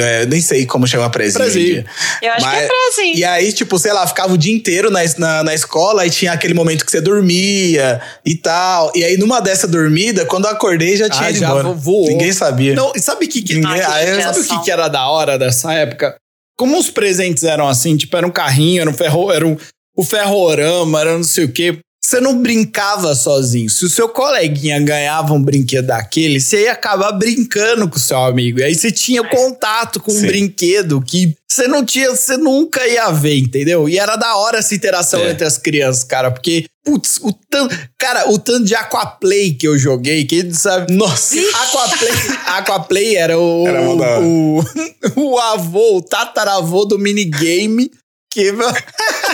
É, nem sei como chama Prezinho. dia. Eu acho que é prezinho. E aí, tipo, sei lá, ficava o dia inteiro na, na, na escola e tinha aquele momento que você dormia e tal. E aí, numa dessa dormida, quando eu acordei, já tinha Ah, ido já embora. voou. Ninguém sabia. Não, e sabe o que, que Ninguém- Ah, que aí. Sabe o que, que era da hora dessa época? Como os presentes eram assim, tipo, era um carrinho, era um ferro, era um, o ferrorama, era não sei o quê. Você não brincava sozinho. Se o seu coleguinha ganhava um brinquedo daquele, você ia acabar brincando com o seu amigo. E aí você tinha contato com um Sim. brinquedo que você não tinha, você nunca ia ver, entendeu? E era da hora essa interação É. entre as crianças, cara, porque, putz, o tanto, cara, o tanto de Aquaplay que eu joguei, quem sabe, Nossa. Aquaplay, Aquaplay era o, Era hora. o, [laughs] o avô, o tataravô do minigame. Que, [laughs]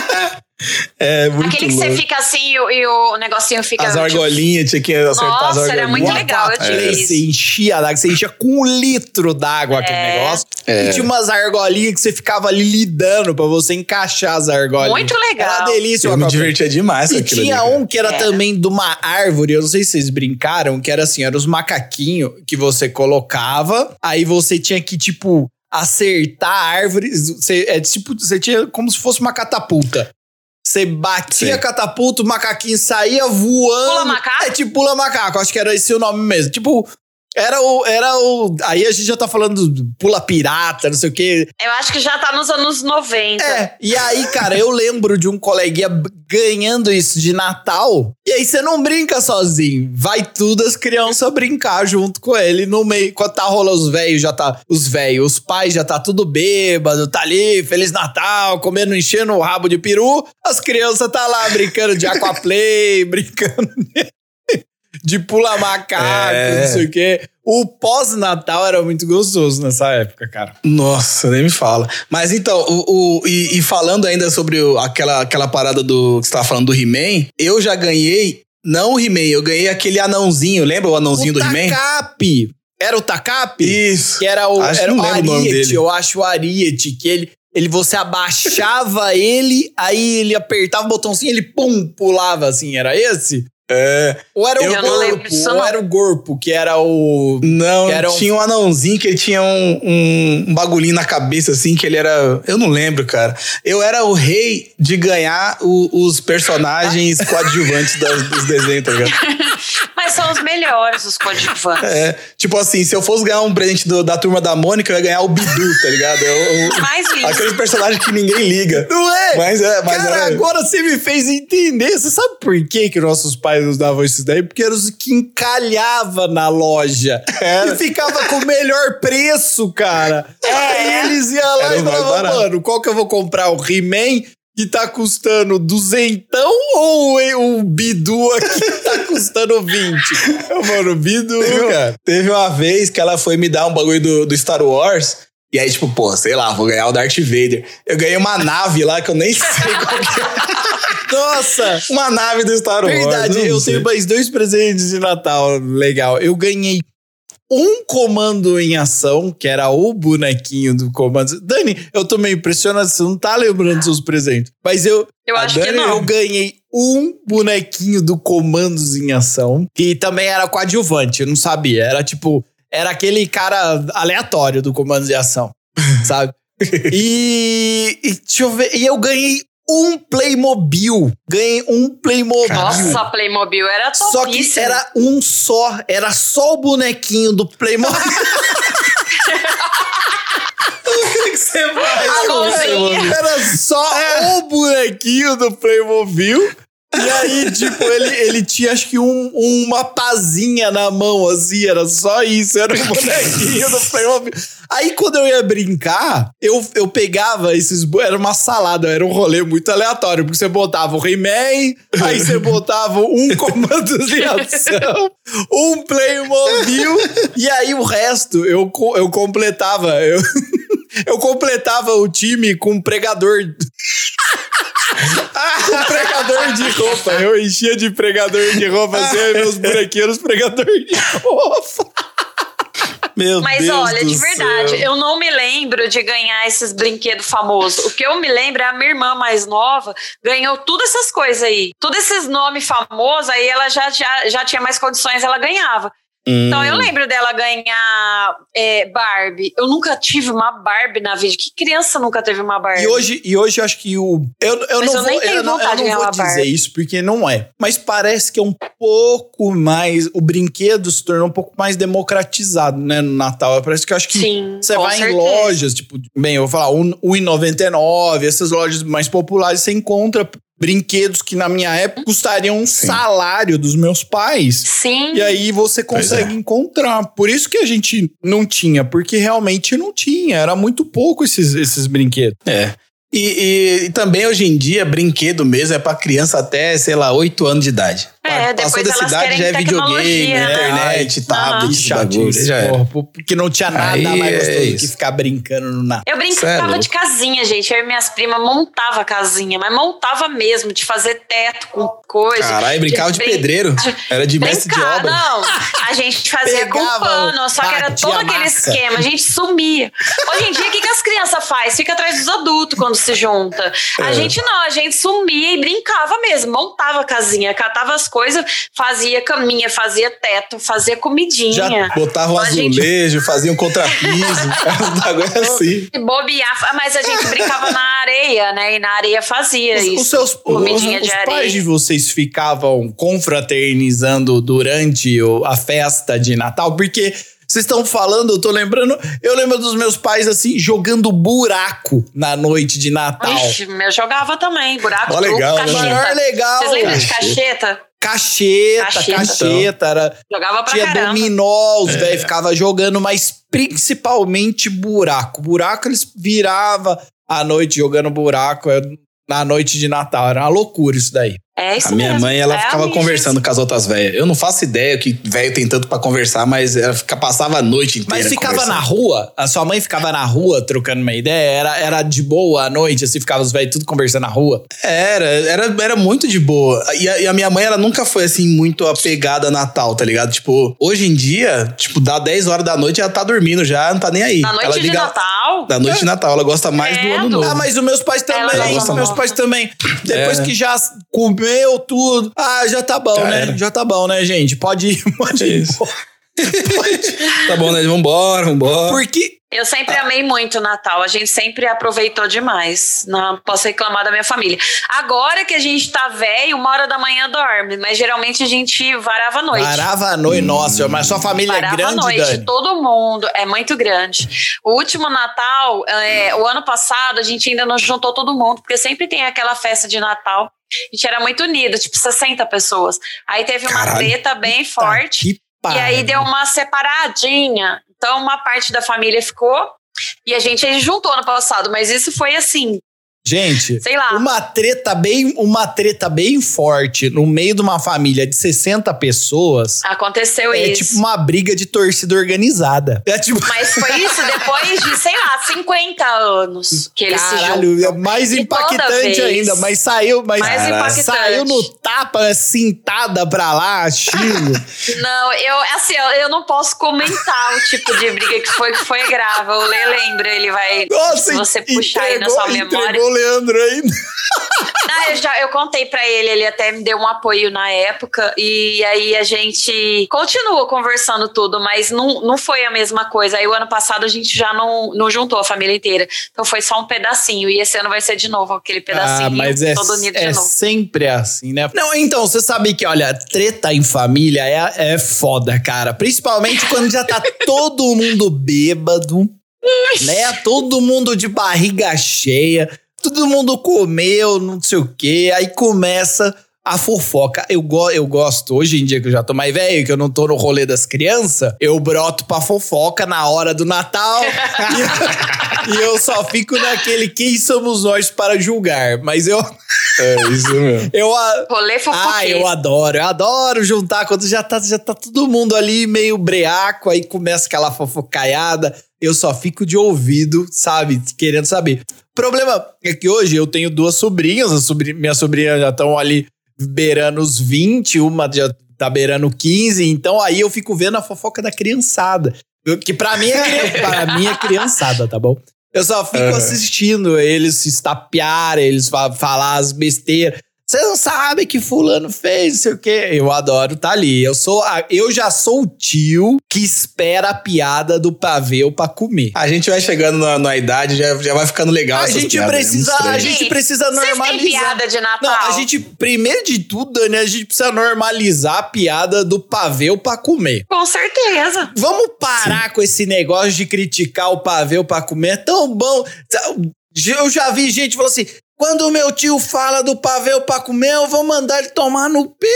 É muito Aquele que louco. você fica assim e o, e o negocinho fica. As tipo, argolinhas, tinha que acertar as Nossa, argolinhas. era muito legal, eu tive Aquaplay, isso. Você enchia d'água, você enchia com um litro d'água aquele É. negócio. É. E tinha umas argolinhas que você ficava ali lidando pra você encaixar as argolinhas. Muito legal. Era uma delícia Eu me divertia demais com E aquilo tinha ali, um que era É. também de uma árvore, eu não sei se vocês brincaram, que era assim, eram os macaquinhos que você colocava, aí você tinha que, tipo, acertar a árvore. Você, é tipo, você tinha como se fosse uma catapulta. Você batia Sim. catapulta, o macaquinho saía voando. Pula macaco? É tipo pula macaco, acho que era esse o nome mesmo. Tipo, era o. Era o. Aí a gente já tá falando do pula pirata, não sei o quê. Eu acho que já tá nos anos 90. É, e aí, cara, eu lembro de um coleguinha ganhando isso de Natal. E aí você não brinca sozinho. Vai tudo as crianças brincar junto com ele no meio. Quando tá rolando os velhos, já tá. Os velhos, os pais já tá tudo bêbado, tá ali, Feliz Natal, comendo, enchendo o rabo de peru. As crianças tá lá brincando de aquaplay, [laughs] brincando de, pula macaco, É. não sei o quê. O pós-Natal era muito gostoso nessa época, cara. Nossa, nem me fala. Mas então, o, o- e, e falando ainda sobre o- aquela, aquela parada do que você tava falando do He-Man, eu já ganhei, não o He-Man, eu ganhei aquele anãozinho, lembra o anãozinho o do He-Man? Takap. Era o Takap? Isso. Que era o, Acho- era não o lembro o nome Ariete, dele. eu acho o Ariete, que ele, ele você abaixava [laughs] ele, aí ele apertava o botãozinho, ele pum, pulava assim, era esse? É. Ou era o Eu corpo, disso, ou era o corpo, que era o... Não, era um- tinha um anãozinho que ele tinha um, um, um bagulhinho na cabeça, assim, que ele era. Eu não lembro, cara. Eu era o rei de ganhar o- os personagens [laughs] coadjuvantes das- dos desenhos, tá ligado? [laughs] Mas são os melhores, os coadjuvantes. É, tipo assim, se eu fosse ganhar um presente do- da turma da Mônica, eu ia ganhar o Bidu, tá ligado? Eu- [laughs] eu- Mais lindo. aqueles personagens que ninguém liga. Não é? Mas é, mas Cara, era- agora você me fez entender. Você sabe por que, que nossos pais nos davam esses daí? Porque eram os que encalhava na loja. Era. E ficava com o melhor preço, cara. Aí eles iam lá Era e falavam, mano, qual que eu vou comprar? O He-Man, que tá custando duzentão, ou o Bidu aqui que tá custando 20? Eu, [laughs] mano, o Bidu, Teve, cara. teve uma vez que ela foi me dar um bagulho do, do Star Wars. E aí, tipo, pô, sei lá, vou ganhar o Darth Vader. Eu ganhei uma nave lá que eu nem [laughs] sei qual que é. Nossa! Uma nave do Star Wars. Verdade, eu sei. tenho mais dois presentes de Natal. Legal. Eu ganhei um comando em ação, que era o bonequinho do comando. Dani, eu tô meio impressionado, você não tá lembrando dos seus presentes. Mas eu, Eu acho que Dani- não. eu ganhei um bonequinho do Comandos em Ação, que também era coadjuvante, eu não sabia. Era tipo, era aquele cara aleatório do Comandos em Ação, [laughs] sabe? e, e deixa eu ver, e eu ganhei um Playmobil. Ganhei um Playmobil. Nossa, Playmobil era topíssimo. Só que era um só, era só o bonequinho do Playmobil. O que que você faz? Era só o bonequinho do Playmobil. E aí, tipo, ele, ele tinha acho que um, uma pazinha na mão, assim, era só isso, era o bonequinho do Playmobil. Aí, quando eu ia brincar, eu, eu pegava esses. Era uma salada, era um rolê muito aleatório, porque você botava o He-Man, aí você botava um comando de ação, um Playmobil, e aí o resto eu, eu completava. Eu, eu completava o time com um pregador. [laughs] um pregador de roupa. Eu enchia de pregador de roupa, assim, meus bonequinhos pregador de roupa. Meu Mas Deus olha, de verdade, céu. eu não me lembro de ganhar esses brinquedos famosos. O que eu me lembro é a minha irmã mais nova ganhou todas essas coisas aí. Todos esses nomes famosos, aí ela já, já, já tinha mais condições, ela ganhava. Hum. Então eu lembro dela ganhar é, Barbie. Eu nunca tive uma Barbie na vida. Que criança nunca teve uma Barbie? E hoje, e hoje eu acho que o. Eu, eu Mas não eu vou, tenho eu não, eu não vou dizer Barbie. isso, porque não é. Mas parece que é um pouco mais. O brinquedo se tornou um pouco mais democratizado, né, no Natal. Parece que eu acho que Sim, você vai certeza. em lojas, tipo, bem, eu vou falar, um- 1,99, essas lojas mais populares, você encontra brinquedos que na minha época custariam um salário dos meus pais. Sim. E aí você consegue é. encontrar. Por isso que a gente não tinha, porque realmente não tinha. Era muito pouco esses, esses brinquedos. É. E, e- e também hoje em dia, brinquedo mesmo é pra criança até, sei lá, 8 anos de idade. É, Passou depois dessa elas idade querem já é videogame, né? internet, tablet, esse bagulho. Já é. porra, porque não tinha nada Aí mais é gostoso do que ficar brincando no Natal. Eu é brincava louco. de casinha, gente. Eu e minhas primas montava casinha, mas montava mesmo, de fazer teto com coisa. Caralho, brincava de brin- pedreiro. [laughs] Era de mestre de Brincar, obra. não. A gente fazia Pegava com pano, só que era todo aquele massa. esquema. A gente sumia. Hoje em dia, o que, que as crianças fazem? Fica atrás dos adultos quando se junta. A É. gente não, a gente sumia e brincava mesmo. Montava casinha, catava as coisas, fazia caminha, fazia teto, fazia comidinha. Já botava um A gente- azulejo, fazia um contrapiso. [laughs] Era assim. E bobear, mas a gente brincava na areia, né? E na areia fazia Os, isso. os seus os, Comidinha os de pais areia. de vocês ficavam confraternizando durante a festa de Natal? Porque vocês estão falando, eu tô lembrando, eu lembro dos meus pais assim, jogando buraco na noite de Natal. Ixi, eu jogava também, buraco, Ó, truco, legal, né? cacheta. Maior legal. Vocês lembram de Cacheta. Cacheta? Cacheta, era, Jogava pra tinha caramba. dominó, os velhos ficavam jogando, mas principalmente buraco. Buraco eles virava à noite jogando buraco é, na noite de Natal. Era uma loucura isso daí. É isso A minha mesmo. mãe, ela É, ficava amiga, conversando com as outras velhas. Eu não faço ideia que velho tem tanto pra conversar, mas ela fica, passava a noite inteira Mas ficava na rua? A sua mãe ficava na rua trocando uma ideia? Era, era de boa à noite, assim, ficava os velhos tudo conversando na rua? Era, era, era muito de boa. E a, e a minha mãe, ela nunca foi assim, muito apegada a Natal, tá ligado? Tipo, hoje em dia, tipo, dá 10 horas da noite, ela tá dormindo já, não tá nem aí. Na noite ela de Natal? Da noite de Natal, ela gosta mais do É, ano do- novo. Ah, mas os meus pais também. gosta Meus pais também. Depois É. que já comeu tudo. Ah, já tá bom, Já né? era. Já tá bom, né, gente? Pode ir, [laughs] pode É ir. Tá bom, né? Vambora, vambora. Porque Eu sempre amei muito o Natal. A gente sempre aproveitou demais. Não posso reclamar da minha família. Agora que a gente tá velho, uma hora da manhã dorme. Mas geralmente a gente varava a noite. varava a noite, nossa, mas sua família é Varava a grande, noite, Dani? todo mundo. É muito grande. O último Natal, é, o ano passado, a gente ainda não juntou todo mundo, porque sempre tem aquela festa de Natal. A gente era muito unido, tipo 60 pessoas. Aí teve uma Caralho. treta bem forte. E aí deu uma separadinha. Então, uma parte da família ficou. E a gente juntou no passado, mas isso foi assim, Gente, uma treta bem, uma treta bem forte no meio de uma família de 60 pessoas Aconteceu é isso. tipo uma briga de torcida organizada. É tipo, [laughs] Mas foi isso depois de, sei lá, 50 anos que eles se caralho, juntam. é mais E impactante ainda, mas saiu, mas Mais saiu no tapa, cintada pra lá, xingo. [laughs] Não, eu, assim, eu, eu não posso comentar o tipo de briga que foi, que foi grave. O Lê lembra, ele vai. Nossa, se você puxar aí na sua memória. Leandro ainda. Ah, eu, já, eu contei pra ele, ele até me deu um apoio na época, e aí a gente continua conversando tudo, mas não, não foi a mesma coisa. Aí o ano passado a gente já não, não juntou a família inteira. Então foi só um pedacinho, e esse ano vai ser de novo aquele pedacinho Ah, mas é, todo unido é de novo. sempre assim, né? Não, então, você sabe que, olha, treta em família é, é foda, cara. Principalmente quando já tá [laughs] todo mundo bêbado, né? Todo mundo de barriga cheia, todo mundo comeu, não sei o quê. Aí começa a fofoca. Eu, go eu gosto, hoje em dia que eu já tô mais velho, que eu não tô no rolê das crianças, eu broto pra fofoca na hora do Natal. [laughs] e, e eu só fico naquele quem somos nós para julgar. Mas eu. É isso mesmo. [laughs] Eu, a- Rolê ah, fofoqueiro. eu adoro, eu adoro juntar quando já tá, já tá todo mundo ali meio breaco, aí começa aquela fofocaiada. Eu só fico de ouvido, sabe? Querendo saber. Problema é que hoje eu tenho duas sobrinhas, a sobri minhas sobrinhas já estão ali beirando os 20, uma já tá beirando 15, então aí eu fico vendo a fofoca da criançada. Eu- Que pra mim é, [laughs] pra mim é criançada, tá bom? Eu só fico Aham. assistindo eles se estapearem, eles fa falar as besteiras. Você não sabe que fulano fez, não sei o quê. Eu adoro tá ali. Eu sou a- eu já sou o tio que espera a piada do pavê pra comer. A gente vai chegando na, na idade, já, já vai ficando legal. A essas gente piadas, né? precisa, Muito a gente precisa Vocês têm normalizar. piada de Natal? Não, a gente, primeiro de tudo, Dani, a gente precisa normalizar a piada do pavê pra comer. Com certeza. Vamos parar com esse negócio de criticar o pavê pra comer. É tão bom. Eu já vi gente falando assim: quando o meu tio fala do pavê pra comer, eu vou mandar ele tomar no pi.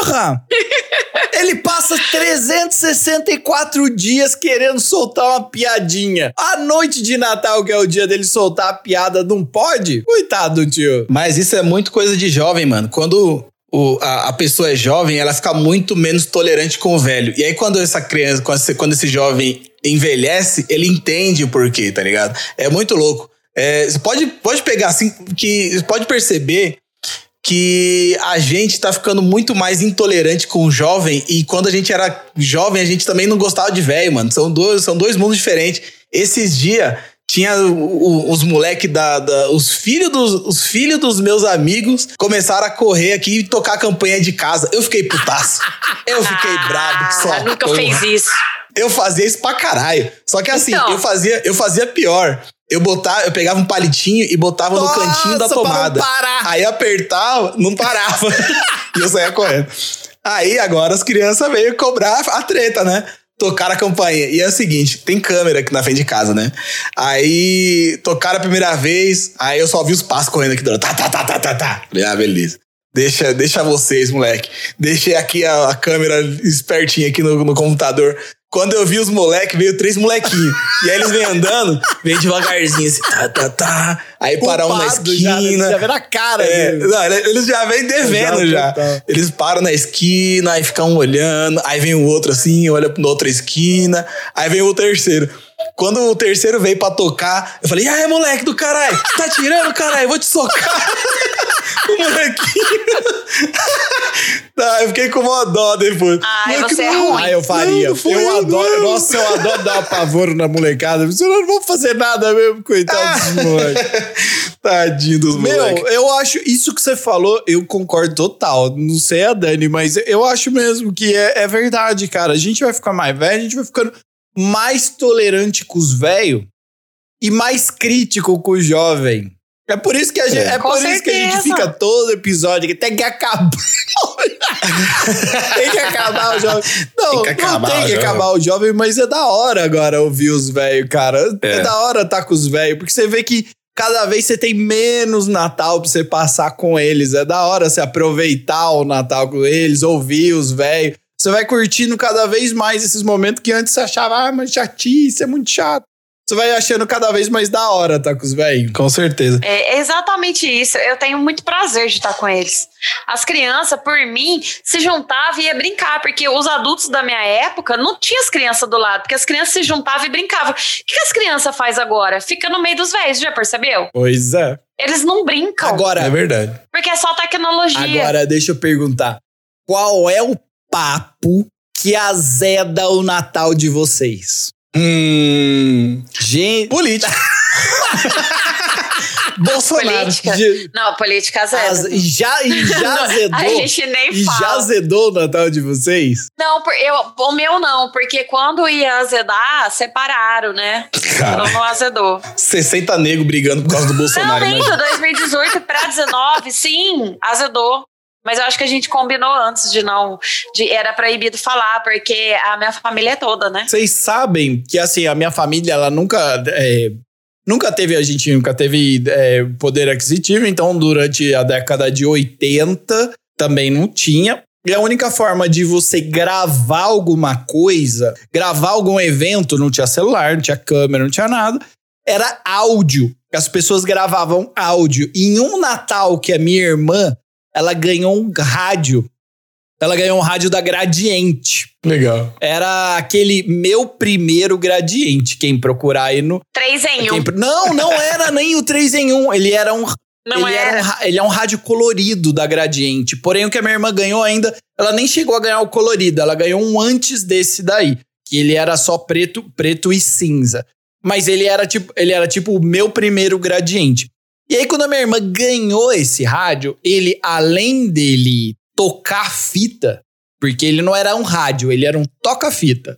Porra! [laughs] Ele passa 364 dias querendo soltar uma piadinha. A noite de Natal, que é o dia dele soltar a piada, não pode? Coitado do tio. Mas isso é muito coisa de jovem, mano. Quando o- a, a pessoa é jovem, ela fica muito menos tolerante com o velho. E aí, quando essa criança, quando esse, quando esse jovem envelhece, ele entende o porquê, tá ligado? É muito louco. É, você pode, pode pegar assim, que você pode perceber que a gente tá ficando muito mais intolerante com o jovem e quando a gente era jovem a gente também não gostava de velho, mano. São dois, são dois mundos diferentes. Esses dias tinha os moleque da, da- os filhos dos os filhos dos meus amigos começaram a correr aqui e tocar a campanha de casa. Eu fiquei putaço. Eu fiquei brabo que só. Ah, nunca porra. fez isso. Eu fazia isso pra caralho. Só que assim, Então. eu fazia, eu fazia pior. Eu botava, eu pegava um palitinho e botava no Nossa, cantinho da tomada. parar. Aí apertava, não parava. [laughs] e eu saía correndo. Aí agora as crianças veio cobrar a treta, né? Tocaram a campainha. E é o seguinte, tem câmera aqui na frente de casa, né? Aí tocaram a primeira vez, aí eu só vi os passos correndo aqui dentro. Tá, tá, tá, tá, tá, tá. Falei, ah, beleza. Deixa, deixa vocês, moleque. Deixei aqui a, a câmera espertinha aqui no, no computador. Quando eu vi os moleques, veio três molequinhos. e aí eles vêm andando, vem devagarzinho assim, tá, tá, tá. Aí para um na já, esquina. Já vê na cara É, dele. não, eles já vêm devendo Já, já. total. Eles param na esquina, aí ficam um olhando, aí vem o outro assim, olha pra outra esquina, aí vem o terceiro. Quando o terceiro veio pra tocar, eu falei, e aí, moleque do caralho, tá tirando, caralho, vou te socar. [laughs] o molequinho. tá, eu fiquei com uma dó depois. Moleque, você é não. ruim. Ah, eu faria. Não, eu eu, adoro. não. Nossa, eu adoro dar apavoro na molecada. Eu não vou fazer nada mesmo, coitado dos [laughs] moleques. Tadinho dos Meu, moleques. eu acho isso que você falou, eu concordo total. Não sei a Dani, mas eu acho mesmo que é, é verdade, cara. A gente vai ficar mais velho, a gente vai ficando mais tolerante com os velhos e mais crítico com o jovem. É por isso que a gente, É. é, por isso que a gente fica todo episódio que tem que acabar. [laughs] tem que acabar o jovem. Não, Tem que não acabar tem o que jovem. acabar o jovem, mas é da hora agora ouvir os velhos, cara. É. É. da hora estar com os velhos, porque você vê que cada vez você tem menos Natal pra você passar com eles. É da hora você aproveitar o Natal com eles, ouvir os velhos. Você vai curtindo cada vez mais esses momentos que antes você achava, ah, mas chatice, é muito chato. Você vai achando cada vez mais da hora tá com os velhos. Com certeza. É exatamente isso. Eu tenho muito prazer de estar com eles. As crianças, por mim, se juntavam e ia brincar, porque os adultos da minha época não tinha as crianças do lado, porque as crianças se juntavam e brincavam. O que, que as crianças fazem agora? Fica no meio dos velhos, já percebeu? Pois é. Eles não brincam, Agora, É verdade. porque é só tecnologia. Agora, deixa eu perguntar. Qual é o papo que azeda o Natal de vocês? Hum. Gente. Política. [laughs] Bolsonaro. Política. De- Não, política Az- zero. E já, e já [laughs] azedou. A gente nem e já fala. azedou o Natal de vocês? Não, eu, o meu não, porque quando ia azedar, separaram, né? Cara. Então não azedou. 60 negros brigando por causa do Não, Bolsonaro. nem imagina. 2018 pra 19, sim, azedou. Mas eu acho que a gente combinou antes de não. De, era proibido falar, porque a minha família é toda, né? Vocês sabem que, assim, a minha família, ela nunca. é, nunca teve, a gente nunca teve é, poder aquisitivo, então durante a década de 80 também não tinha. E a única forma de você gravar alguma coisa, gravar algum evento, não tinha celular, não tinha câmera, não tinha nada, era áudio. As pessoas gravavam áudio. E em um Natal que a minha irmã, ela ganhou um rádio. Ela ganhou um rádio da Gradiente. Legal. Era aquele meu primeiro gradiente. Quem procurar aí no. Três em quem um. pro- não, não era nem o 3 em 1. Ele era um. Não ele, era. um ra- ele é um rádio colorido da Gradiente. Porém, o que a minha irmã ganhou ainda, ela nem chegou a ganhar o colorido. Ela ganhou um antes desse daí. Que ele era só preto, preto e cinza. Mas ele era tipo, ele era tipo o meu primeiro gradiente. E aí, quando a minha irmã ganhou esse rádio, ele, além dele tocar fita, porque ele não era um rádio, ele era um toca-fita.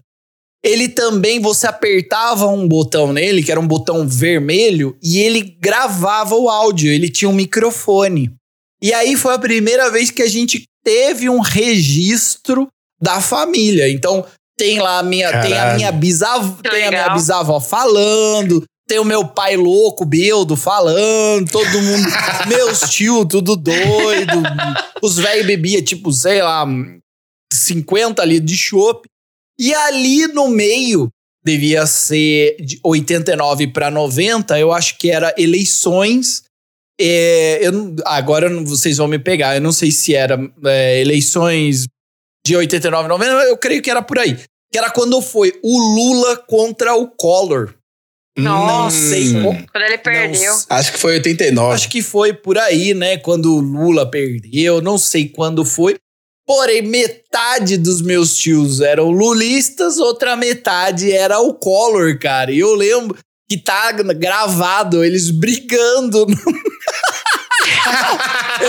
Ele também, você apertava um botão nele, que era um botão vermelho, e ele gravava o áudio, ele tinha um microfone. E aí foi a primeira vez que a gente teve um registro da família. Então, tem lá a minha, tem a minha bisavó, Que tem a minha bisavó falando, tem o meu pai louco, Beldo, falando, todo mundo, [laughs] meus tios, tudo doido. Os velhos bebiam, tipo, sei lá, 50 litros de chopp. E ali no meio, devia ser de 89 para 90, eu acho que era eleições. É, eu agora vocês vão me pegar, eu não sei se era é, eleições de 89, 90, eu creio que era por aí. Que era quando foi o Lula contra o Collor. Não Nossa. sei. Hum, Quando ele perdeu. Não Acho que foi 89. Acho que foi por aí, né? Quando o Lula perdeu, não sei quando foi. Porém, metade dos meus tios eram lulistas, outra metade era o Collor, cara. E eu lembro que tá gravado eles brigando. [laughs]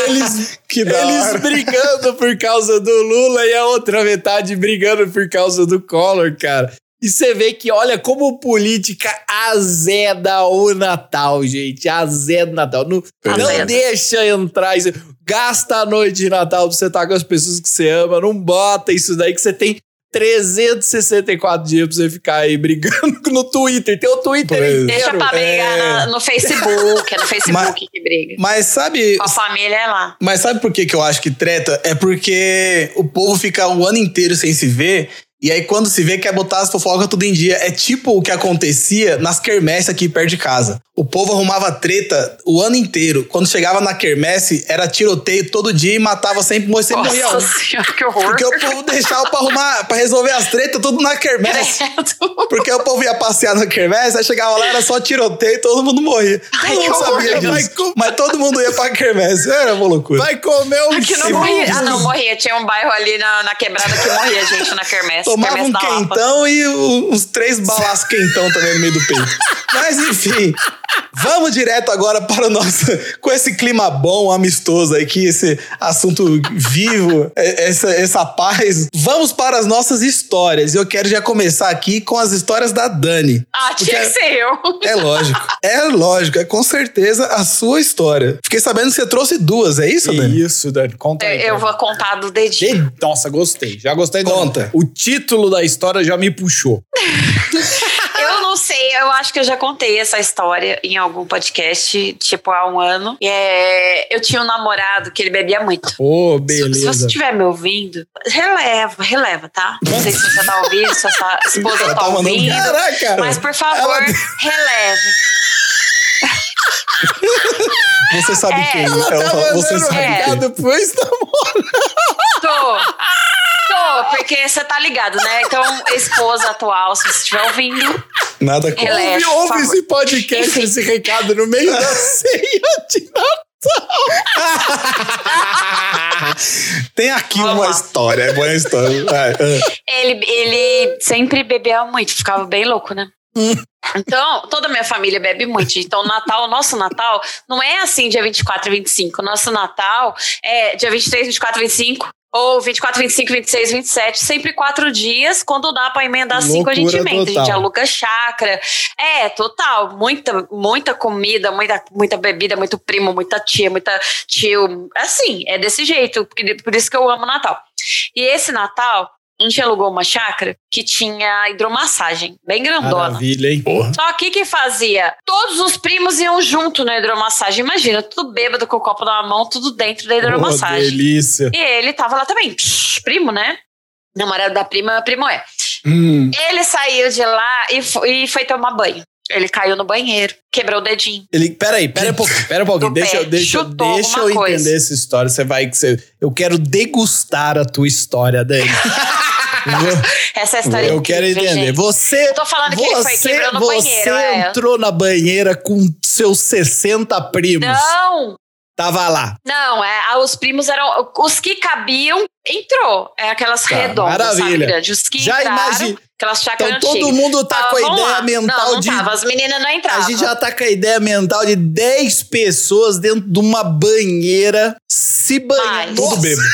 eles Que da eles hora. brigando por causa do Lula e a outra metade brigando por causa do Collor, cara. E você vê que, olha, como política azeda o Natal, gente. Azeda o Natal. Não, não Azeda. deixa entrar isso. Gasta a noite de Natal pra você estar com as pessoas que você ama. Não bota isso daí que você tem 364 dias pra você ficar aí brigando [laughs] no Twitter. Tem o Twitter Pois. inteiro. Deixa pra brigar É. na- no Facebook. É no Facebook que briga. Mas sabe, Com a família é lá. mas sabe por que, que eu acho que treta? É porque o povo fica o ano inteiro sem se ver. E aí, quando se vê, quer botar as fofocas tudo em dia. É tipo o que acontecia nas quermesses aqui perto de casa. O povo arrumava treta o ano inteiro. Quando chegava na quermesse, era tiroteio todo dia e matava sempre, sempre morria um. Nossa senhora, que horror. Porque o povo deixava pra arrumar, pra resolver as tretas tudo na quermesse. Credo. Porque o povo ia passear na quermesse, aí chegava lá, era só tiroteio e todo mundo morria. Todo Ai, mundo que sabia disso. Mas todo mundo ia pra quermesse. Era uma loucura. Vai comer um Aqui não morria. você- Ah, não, morria. Tinha um bairro ali na, na quebrada que morria gente na quermesse. Tomava um quentão e uns três balaços quentão também no meio do peito. [laughs] Mas enfim, vamos direto agora para o nosso. Com esse clima bom, amistoso aí, que esse assunto vivo, é- essa, essa paz. Vamos para as nossas histórias. Eu quero já começar aqui com as histórias da Dani. Ah, tinha que Porque- ser eu. É lógico. É lógico. É com certeza a sua história. Fiquei sabendo que você trouxe duas, é isso, Dani? isso, Dani. Conta aí. Eu então. vou contar do dedinho. Nossa, gostei. Já gostei. do- Conta. O título da história já me puxou. [laughs] Eu não sei, eu acho que eu já contei essa história em algum podcast, tipo, há um ano. É, eu tinha um namorado que ele bebia muito. Ô, Se você beleza. estiver me ouvindo, releva, releva, tá? Não sei se você tá ouvindo, se a sua [laughs] esposa Ela tá tá mandando- ouvindo. Caraca! Mas, por favor, Ela- releve. [laughs] Você sabe É. quem? Ela tá Ela- você sabe É. quem? recado pro ex-namorado. Tô. Porque você tá ligado, né? Então, esposa atual, se você estiver ouvindo, Nada contra. Ouve, ouve esse podcast, Enfim. esse recado no meio da ceia de Tem aqui Vamos uma lá. história, é boa história. [laughs] Vai, ah. ele, ele sempre bebia muito, ficava bem louco, né? Então, toda a minha família bebe muito. Então, o Natal, o nosso Natal, não é assim dia 24 e 25. O nosso Natal é dia 23, 24, 25. Ou 24, 25, 26, 27, sempre quatro dias. Quando dá pra emendar cinco, a gente Loucura emenda. A gente total. aluga chácara. É, total. Muita, muita comida, muita, muita bebida, muito primo, muita tia, muita tio. Assim, é desse jeito. Por por isso que eu amo Natal. E esse Natal, a gente alugou uma chácara que tinha hidromassagem, bem grandona. Maravilha, hein? Só que que fazia? Todos os primos iam junto na hidromassagem. Imagina, tudo bêbado com o copo na mão, tudo dentro da Oh, hidromassagem. delícia. e ele tava lá também. Psh, primo, né? Namorado da prima, primo é. Hum. Ele saiu de lá e fo- e foi tomar banho. Ele caiu no banheiro, quebrou o dedinho. Ele, peraí, pera um pouquinho, pera um pouquinho. Deixa, pé, eu- deixa, deixa eu alguma entender coisa. essa história. Você vai que você. Eu quero degustar a tua história, Dani. [laughs] Essa é a história eu quero incrível, entender. gente. Você. Eu tô falando que ele foi você, quebrando você banheiro, é. entrou na banheira com seus 60 primos. Não, Tava lá. não, é, ah, os primos eram. Os que cabiam, entrou. É aquelas Tá, redondas, sabe, maravilha. grandes. Os que Já entraram, imagina. aquelas Então todo mundo tá com a ideia lá. mental não, não de. Tava, as meninas não entravam. A gente já tá com a ideia mental de 10 pessoas dentro de uma banheira se banhando. Tudo bêbado.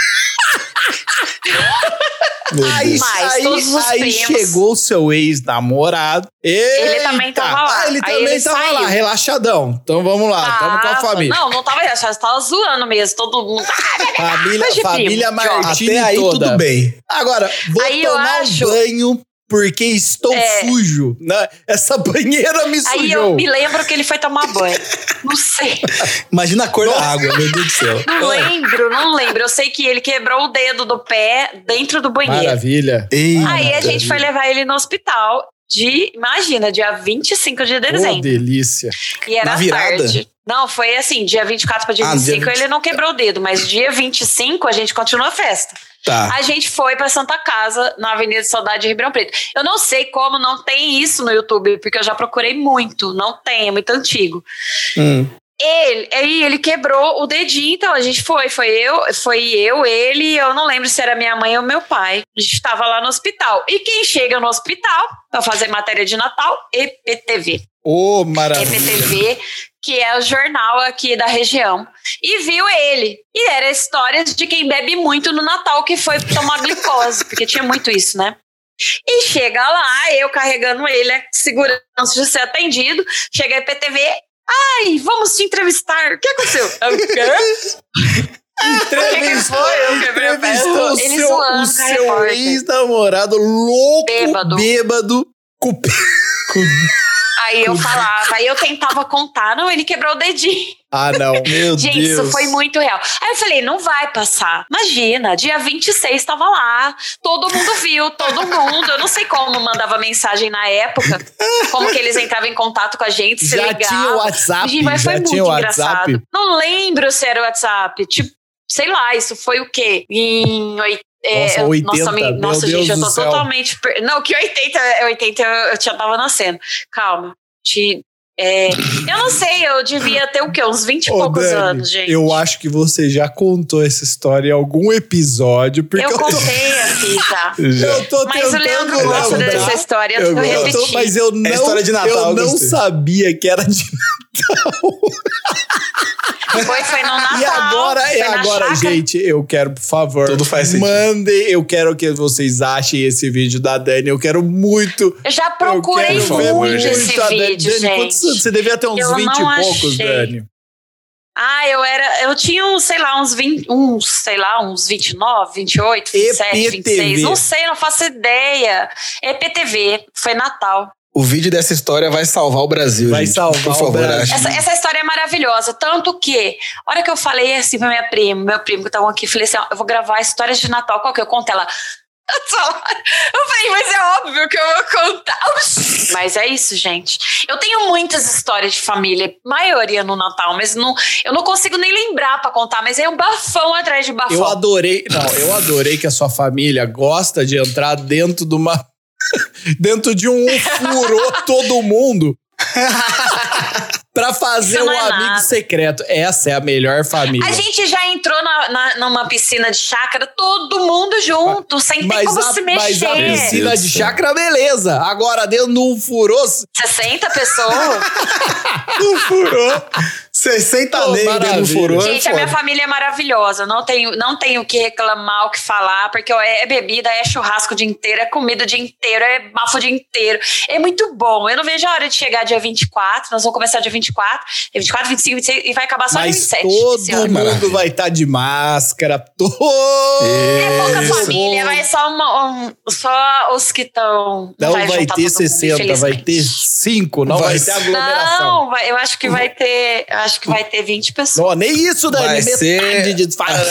Aí, aí, aí chegou o seu ex-namorado. Ele também tava lá. Ah, ele Aí também ele tava lá, saiu. relaxadão. Então vamos lá, tamo com a Tava. família. Não, não tava relaxado, você tava zoando mesmo. Todo mundo. [laughs] Família, família. Martini Até aí toda. tudo bem. Agora, vou Aí tomar acho- um banho porque estou É. sujo. né? Essa banheira me Aí sujou. eu me lembro que ele foi tomar banho. Não sei. Imagina a cor da água, meu Deus do céu. Não lembro, não lembro. Eu sei que ele quebrou o dedo do pé dentro do banheiro. Maravilha. Eita. Aí a gente foi levar ele no hospital de, imagina, dia 25 de dezembro. delícia. E era Na virada? tarde. Não, foi assim, dia 24 para dia Ah, 25 dia 20. ele não quebrou o dedo, mas dia 25 a gente continua a festa. Tá. A gente foi pra Santa Casa, na Avenida de Saudade de Ribeirão Preto. Eu não sei como não tem isso no YouTube, porque eu já procurei muito. Não tem, é muito antigo. Hum. Ele, aí ele quebrou o dedinho, então a gente foi, foi eu, foi eu, ele, eu não lembro se era minha mãe ou meu pai. A gente estava lá no hospital. E quem chega no hospital para fazer matéria de Natal? EPTV. Ô, maravilha. EPTV, que é o jornal aqui da região. E viu ele. E era histórias de quem bebe muito no Natal, que foi tomar glicose, porque tinha muito isso, né? E chega lá, eu carregando ele, né, segurança de ser atendido. Chega a EPTV. Ai, vamos te entrevistar. O que aconteceu? Eu, "Quê?" [laughs] O que que foi? Eu quebrei o pé. Entrevistou o Ele seu, zoando o a seu ex-namorado louco, Bêbado. bêbado, Aí eu falava, aí eu tentava contar. Não, ele quebrou o dedinho. Ah, não. [laughs] Meu Gente, Deus. isso foi muito real. Aí eu falei, não vai passar. Imagina, dia 26 tava lá, todo mundo viu, todo mundo. Eu não sei como mandava mensagem na época, como que eles entravam em contato com a gente, se Já tinha o WhatsApp? Gente, mas foi muito tinha o engraçado. WhatsApp? Não lembro se era o WhatsApp. Tipo, sei lá, isso foi o quê? Em oit- é, Nossa, eu- 80, nossa, me- meu nossa, Deus gente, eu tô céu. totalmente. per- Não, que 80, é 80 eu, eu já tava nascendo. Calma. Te, é, eu não sei, eu devia ter o quê? Uns 20 e Ô, poucos Dani, anos, gente. Eu acho que você já contou essa história em algum episódio. Porque Eu eu, contei [laughs] aqui já. eu tô Mas o Leandro gosta dessa história, eu, Eu, tô repetindo. mas eu não, história de Natal, eu não gostei. sabia que era de [laughs] Foi, foi no Natal. E agora, e agora, chácara. gente, eu quero, por favor, Tudo faz sentido. mandem, eu quero que vocês achem esse vídeo da Dani, eu quero muito. Eu já eu procurei quero ver muito esse a Dani. vídeo, Dani, gente. quantos? Você devia ter uns Eu 20 não e poucos, achei. Dani. Ah, eu era. Eu tinha uns, sei lá, uns 20, uns, sei lá, uns 29, 28, 27, EPTV. 26. Não sei, não faço ideia. EPTV, foi Natal. O vídeo dessa história vai salvar o Brasil. Vai gente. salvar Por o favor, Brasil. ache. Essa, essa história é maravilhosa. Tanto que, a hora que eu falei assim pra minha prima, meu primo que estavam aqui, falei assim: ó, eu vou gravar histórias de Natal. Qual que eu conto? Ela. Eu falei, mas é óbvio que eu vou contar. Mas é isso, gente. Eu tenho muitas histórias de família, maioria no Natal, mas não, eu não consigo nem lembrar pra contar, mas é um bafão atrás de bafão. Eu adorei, não, eu adorei que a sua família gosta de entrar dentro de uma. Dentro de um furou todo mundo. [laughs] [laughs] pra fazer um é amigo nada. secreto. Essa é a melhor família. A gente já entrou na. na- numa piscina de chácara, todo mundo junto, sem ter como a, se mas mexer. a piscina de chácara, beleza. Agora dentro não furou. 60 pessoas. Não furou. 60 Pô, negros não maravilha. furou. é Gente, a minha família é maravilhosa. Não tenho, não tenho o que reclamar, o que falar, porque ó, é bebida, é churrasco o dia inteiro, é comida o dia inteiro, é bafo o dia inteiro. É muito bom. Eu não vejo a hora de chegar dia 24. Nós vamos começar dia 24, dia 24, 25, 26 e vai acabar só dia Mas 27. todo mundo Maravilha. vai estar de máscara. Todo É pouca família, vai só, uma, um- só os que estão. Não vai, juntar ter todo mundo, 60, vai ter 5, não vai, Vai ter aglomeração. Não, vai- eu acho que vai ter. eu acho que vai ter 20 pessoas. Não, nem isso, Dani. Vai ser- de fala,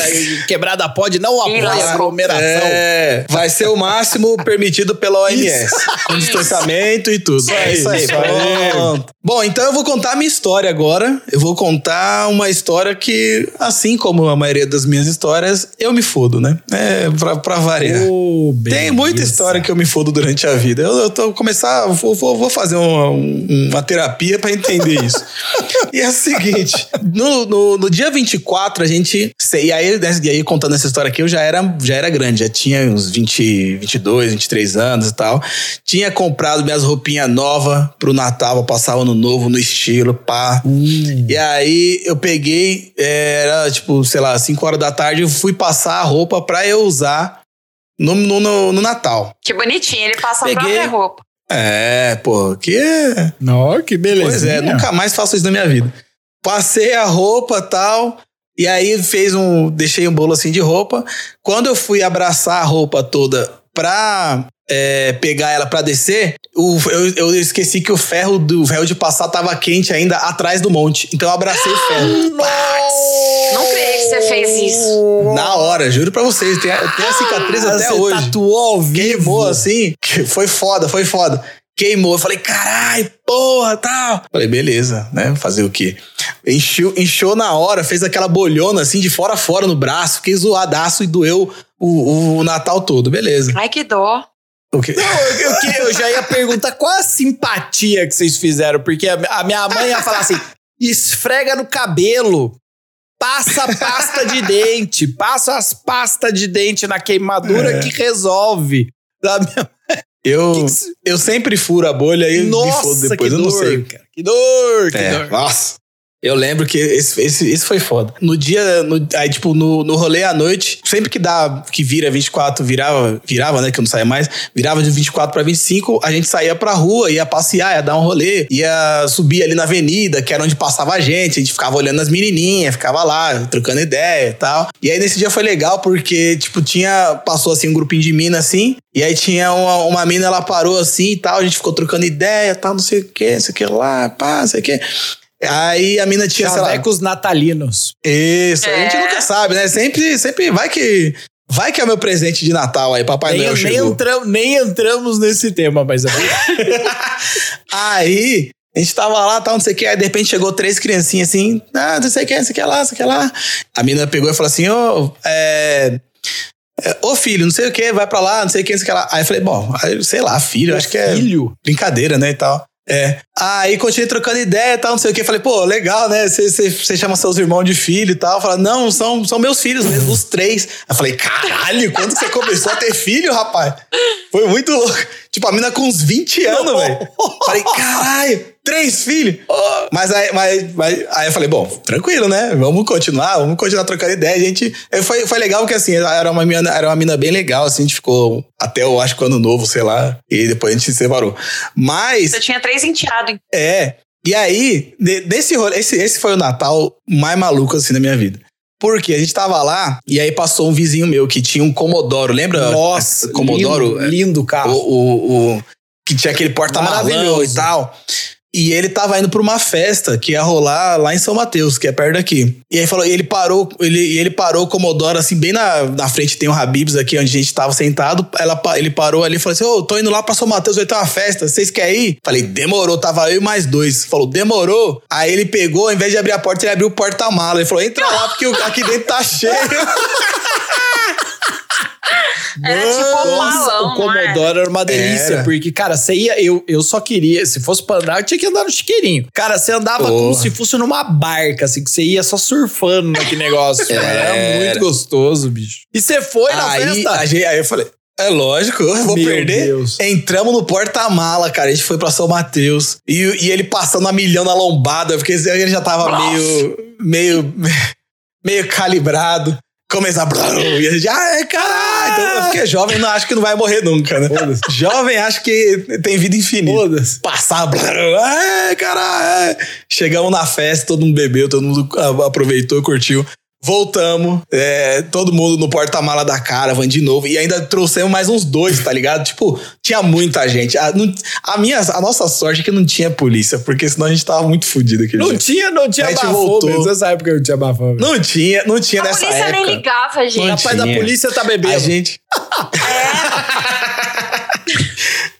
quebrada pode não apoia a aglomeração. É, vai ser o máximo permitido pela OMS. Com distanciamento e tudo. É isso aí, Pronto. Bom, então eu vou contar a minha história agora. Eu vou contar uma história que, assim como a maioria das minhas histórias, eu me fodo, né? É, pra, pra variar. Ô, Tem muita história que eu me fodo durante a vida. Eu, eu tô começar, vou, vou, vou fazer uma, um- uma terapia pra entender isso. [laughs] e é o seguinte: no, no, no dia 24, a gente. E aí, né, e aí, contando essa história aqui, eu já era, já era grande, já tinha uns 20, 22, 23 anos e tal. Tinha comprado minhas roupinhas novas pro Natal, pra passar o ano novo no estilo, pá. E aí eu peguei, é, era tipo, sei lá, 5 horas da tarde, eu fui passar a roupa pra eu usar no, no, no, no Natal. Que bonitinho, ele passa Peguei. a própria roupa. É, pô, que. Não, que beleza. Pois é, nunca mais faço isso na minha vida. Passei a roupa tal. E aí fez um. Deixei um bolo assim de roupa. Quando eu fui abraçar a roupa toda pra é, pegar ela pra descer, o- eu, eu esqueci que o ferro do ferro de passar tava quente ainda atrás do monte. Então eu abracei o ferro. [gasps] Não creio que você fez isso. Na hora, juro pra vocês. Tem a, tem a cicatriz até Você hoje. tatuou ao vivo. Queimou assim. que Foi foda, foi foda. Queimou. Eu falei, carai, porra, tal. Falei, beleza, né? Fazer o quê? Encheu, inchou na hora, fez aquela bolhona assim, de fora a fora no braço. Fiquei zoadaço e doeu o, o Natal todo. Beleza. Ai, que dó. O quê? Eu, eu, que- eu já ia perguntar qual a simpatia que vocês fizeram, porque a, a minha mãe ia falar assim: esfrega no cabelo, passa pasta de dente, passa as pastas de dente na queimadura É. que resolve. A Eu, que que eu sempre furo a bolha e me Nossa, fodo depois. que eu não dor, sei. cara. Que dor, que É, dor. nossa. Eu lembro que esse, esse, esse foi foda. No dia, no, aí, tipo, no, no rolê à noite, sempre que dá, que vira 24, virava, virava, né, que eu não saía mais, virava de 24 pra 25, a gente saía pra rua, ia passear, ia dar um rolê, ia subir ali na avenida, que era onde passava a gente, a gente ficava olhando as menininhas, ficava lá, trocando ideia e tal. E aí nesse dia foi legal, porque, tipo, tinha, passou assim um grupinho de mina assim, e aí tinha uma, uma mina, ela parou assim e tal, a gente ficou trocando ideia, tal, não sei o que, não sei o que lá, pá, não sei o que. Aí a mina tinha, sei lá, Chavecos natalinos. isso, a gente É. nunca sabe, né? Sempre, sempre vai que. Vai que é o meu presente de Natal aí, Papai Nem, Noel nem, chegou. entram- nem entramos nesse tema, mas é [laughs] aí, a gente tava lá, tal, não sei o que, aí de repente chegou três criancinhas assim, ah, não sei o que, não sei o que lá, não sei o que lá. A menina pegou e falou assim, ô, é... é, Ô filho, não sei o que, vai pra lá, não sei o que, não sei o que lá. Aí eu falei, bom, aí, sei lá, filho, acho que é filho. brincadeira, né, e tal. É. Aí continuei trocando ideia e tal, não sei o que. Falei, pô, legal, né? Você- chama seus irmãos de filho e tal. Fala, não, são, são meus filhos mesmo, os três. Aí falei, caralho, quando você começou a ter filho, rapaz? Foi muito louco. Tipo, a mina com uns 20 anos, velho. Falei, caralho, três filhos. Mas aí, mas, mas- aí eu falei, bom, tranquilo, né? Vamos continuar, vamos continuar trocando ideia. A gente. Foi, foi legal porque assim, era uma, mina, era uma mina bem legal, assim, a gente ficou até eu acho que o ano novo, sei lá. E depois a gente se separou. Mas. Você tinha três enteados. É. E aí, de- desse rolê, esse, esse foi o Natal mais maluco assim na minha vida. Porque a gente tava lá e aí passou um vizinho meu que tinha um Comodoro, lembra? Nossa, Comodoro. lindo, lindo O, carro. o, o- que tinha aquele Maravilhoso. e tal. E ele tava indo pra uma festa que ia rolar lá em São Mateus, que é perto daqui. E aí falou, e ele parou, ele, ele parou o Comodoro assim, bem na, na frente tem um Habibs aqui onde a gente tava sentado. Ela, ele parou ali e falou assim: Ô, tô indo lá pra São Mateus, vai ter uma festa, vocês querem ir? Falei, demorou, tava eu e mais dois. Falou, demorou. Aí ele pegou, ao invés de abrir a porta, ele abriu o porta-mala. Ele falou: entra lá, porque o- aqui dentro tá cheio. [laughs] Era tipo um Nossa, balão, o não é? Commodore era uma delícia, Era. porque, cara, você ia, eu, eu só queria, se fosse pra andar, eu tinha que andar no chiqueirinho. Cara, você andava Porra. como se fosse numa barca, assim, que você ia só surfando naquele negócio. [laughs] Era Era. muito gostoso, bicho. E você foi na aí, festa? a gente- aí eu falei, é lógico, eu vou Meu perder. Deus. Entramos no porta-mala, cara. A gente foi pra São Mateus. E, e ele passando a milhão na lombada, porque ele já tava Nossa. meio. meio. [laughs] meio calibrado. Começar. blá, E a gente, ah, é caralho. Então, fiquei jovem, não acho que não vai morrer nunca, né? Jovem acho que tem vida infinita. Passar, blá, é, caralho. é. Chegamos na festa, todo mundo bebeu, todo mundo aproveitou, curtiu. Voltamos, é, todo mundo no porta-mala da Caravan de novo. E ainda trouxemos mais uns dois, tá ligado? Tipo, tinha muita gente. A, não- a minha, a nossa sorte é que não tinha polícia, porque senão a gente tava muito fudido aquele Não dia. tinha, não tinha A gente bafômetro. voltou. Nessa época não tinha bafômetro. Não tinha, não tinha A nessa polícia época. nem ligava, gente. Não Rapaz tinha. polícia tá bebendo. A gente. [laughs] [laughs]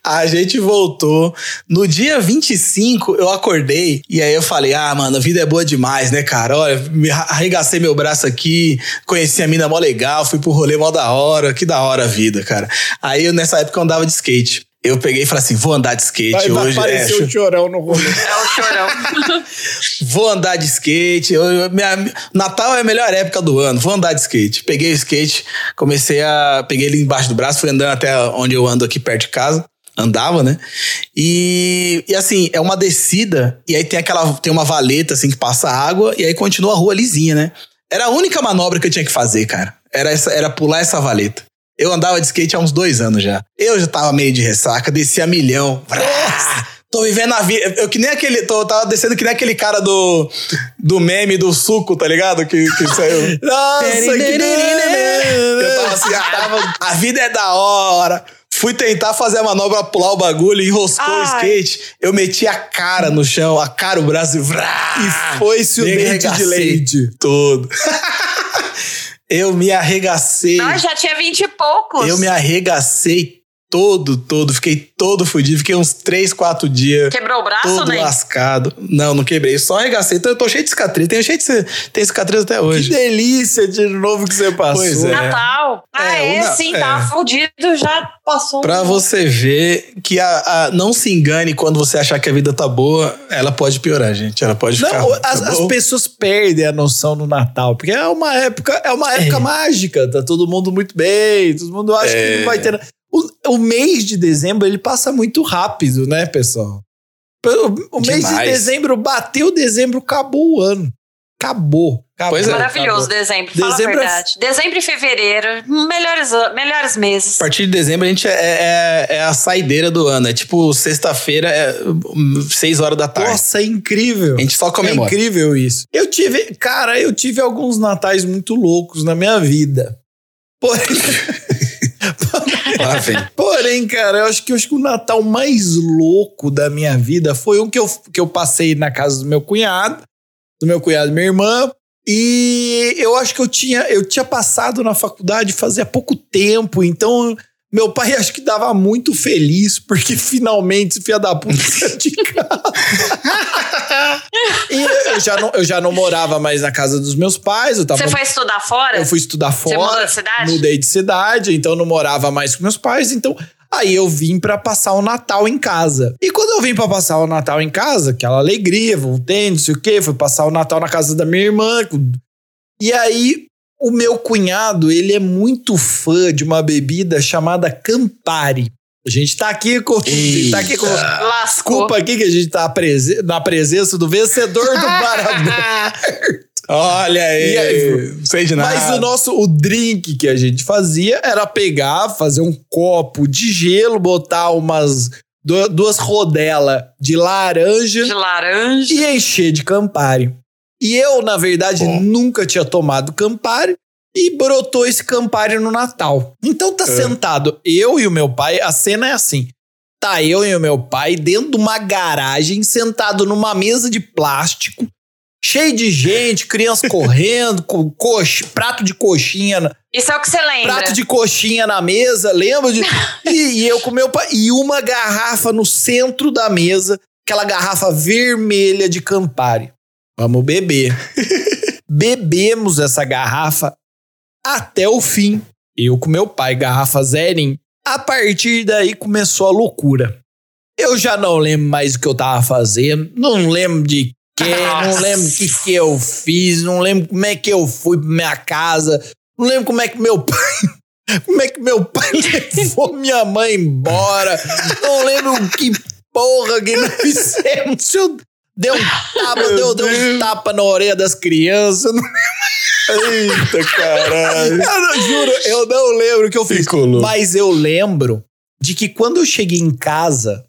A gente voltou. No dia 25, eu acordei e aí eu falei: Ah, mano, a vida é boa demais, né, cara? Olha, me arregacei meu braço aqui, conheci a mina mó legal, fui pro rolê mó da hora, que da hora a vida, cara. Aí eu, nessa época eu andava de skate. Eu peguei e falei assim: vou andar de skate Vai, vai hoje. aparecer [laughs] é, o chorão no rolê. É o chorão. Vou andar de skate. Eu- minha- Natal é a melhor época do ano. Vou andar de skate. Peguei o skate, comecei a. Peguei ele embaixo do braço, fui andando até onde eu ando aqui perto de casa. Andava, né? E, e assim, é uma descida, e aí tem aquela. Tem uma valeta assim que passa água, e aí continua a rua lisinha, né? Era a única manobra que eu tinha que fazer, cara. Era, essa, era pular essa valeta. Eu andava de skate há uns dois anos já. Eu já tava meio de ressaca, descia a milhão. Vrá! Tô vivendo a vida. Eu que nem aquele. Tô, tava descendo que nem aquele cara do, do meme do suco, tá ligado? Que, que saiu. [laughs] Nossa, que Eu tava assim, ah, a vida é da hora. Fui tentar fazer a manobra, pular o bagulho, enroscou o Ai. skate. Eu meti a cara no chão, a cara, o braço e vrá! E foi-se o dente de leite. Todo. [laughs] eu me arregacei. Nós já tinha vinte e poucos. Eu me arregacei todo, todo. Fiquei todo fudido. Fiquei uns 3, 4 dias. Quebrou o braço, Todo né? lascado. Não, não quebrei. Só arregacei. Então eu tô cheio de cicatriz. Tenho cheio de tenho cicatriz até Que hoje. delícia de novo que você passou. Pois é. Natal. Ah, É, é, sim, é. tava fudido, já passou. Pra um- você ver que a, a- não se engane quando você achar que a vida tá boa, ela pode piorar, gente. Ela pode ficar. Não, ruim, tá as, as pessoas perdem a noção no Natal, porque é uma época, é uma época mágica, tá todo mundo muito bem, todo mundo acha que É. não vai ter. O, o mês de dezembro ele passa muito rápido, né, pessoal? O, o mês de dezembro bateu dezembro, acabou o ano. Acabou. acabou é. Maravilhoso acabou. dezembro, fala Dezembro é- a verdade. Dezembro e fevereiro, melhores, melhores meses. A partir de dezembro a gente é, é- é a saideira do ano. É tipo sexta-feira, é, seis horas da tarde. Nossa, é incrível. A gente só É comemora. incrível isso. Eu tive, cara, eu tive alguns natais muito loucos na minha vida. Vem. [laughs] [laughs] porém, cara, eu acho que eu acho que o Natal mais louco da minha vida foi um que eu, que eu passei na casa do meu cunhado, do meu cunhado e minha irmã. E eu acho que eu tinha, eu tinha passado na faculdade fazia pouco tempo, então meu pai acho que dava muito feliz, porque finalmente esse filho da puta [laughs] saiu de casa. e eu já, não, eu já não morava mais na casa dos meus pais, Você foi estudar fora? eu fui estudar Você fora. mudou de cidade? Mudei de cidade, então eu não morava mais com meus pais. Então, aí eu vim pra passar o Natal em casa. E quando eu vim pra passar o Natal em casa, aquela alegria, voltei, não sei o quê, fui passar o Natal na casa da minha irmã. E aí, o meu cunhado, ele é muito fã de uma bebida chamada Campari. A gente tá aqui com. [laughs] Tá aqui com. Lascou. Desculpa aqui que a gente tá prese- na presença do vencedor do [laughs] Barabé. Olha aí. E aí, não sei de nada. Mas o nosso o drink que a gente fazia era pegar, fazer um copo de gelo, botar umas du- duas rodelas de laranja De laranja. e encher de Campari. E eu, na verdade, Bom. nunca tinha tomado Campari e brotou esse Campari no Natal. Então tá É. sentado eu e o meu pai, a cena é assim. Tá eu e o meu pai dentro de uma garagem, sentado numa mesa de plástico, cheio de gente, criança [laughs] correndo, com coxa, prato de coxinha na- Isso é o que você lembra. prato de coxinha na mesa, lembra de. [laughs] e, e eu com meu pai. E uma garrafa no centro da mesa, aquela garrafa vermelha de Campari. Vamos beber. [laughs] Bebemos essa garrafa até o fim. Eu com meu pai, garrafa zerinho. A partir daí começou a loucura. Eu já não lembro mais o que eu tava fazendo, não lembro de quê, não lembro o que, que eu fiz, não lembro como é que eu fui pra minha casa, não lembro como é que meu pai. [laughs] Como é que meu pai [laughs] levou minha mãe embora? Não lembro que porra que nós fizemos. Eu deu um tapa, deu, deu um tapa na orelha das crianças. Eita, caralho. eu não, juro, eu não lembro o que eu fiz. Ficou. Mas eu lembro de que quando eu cheguei em casa,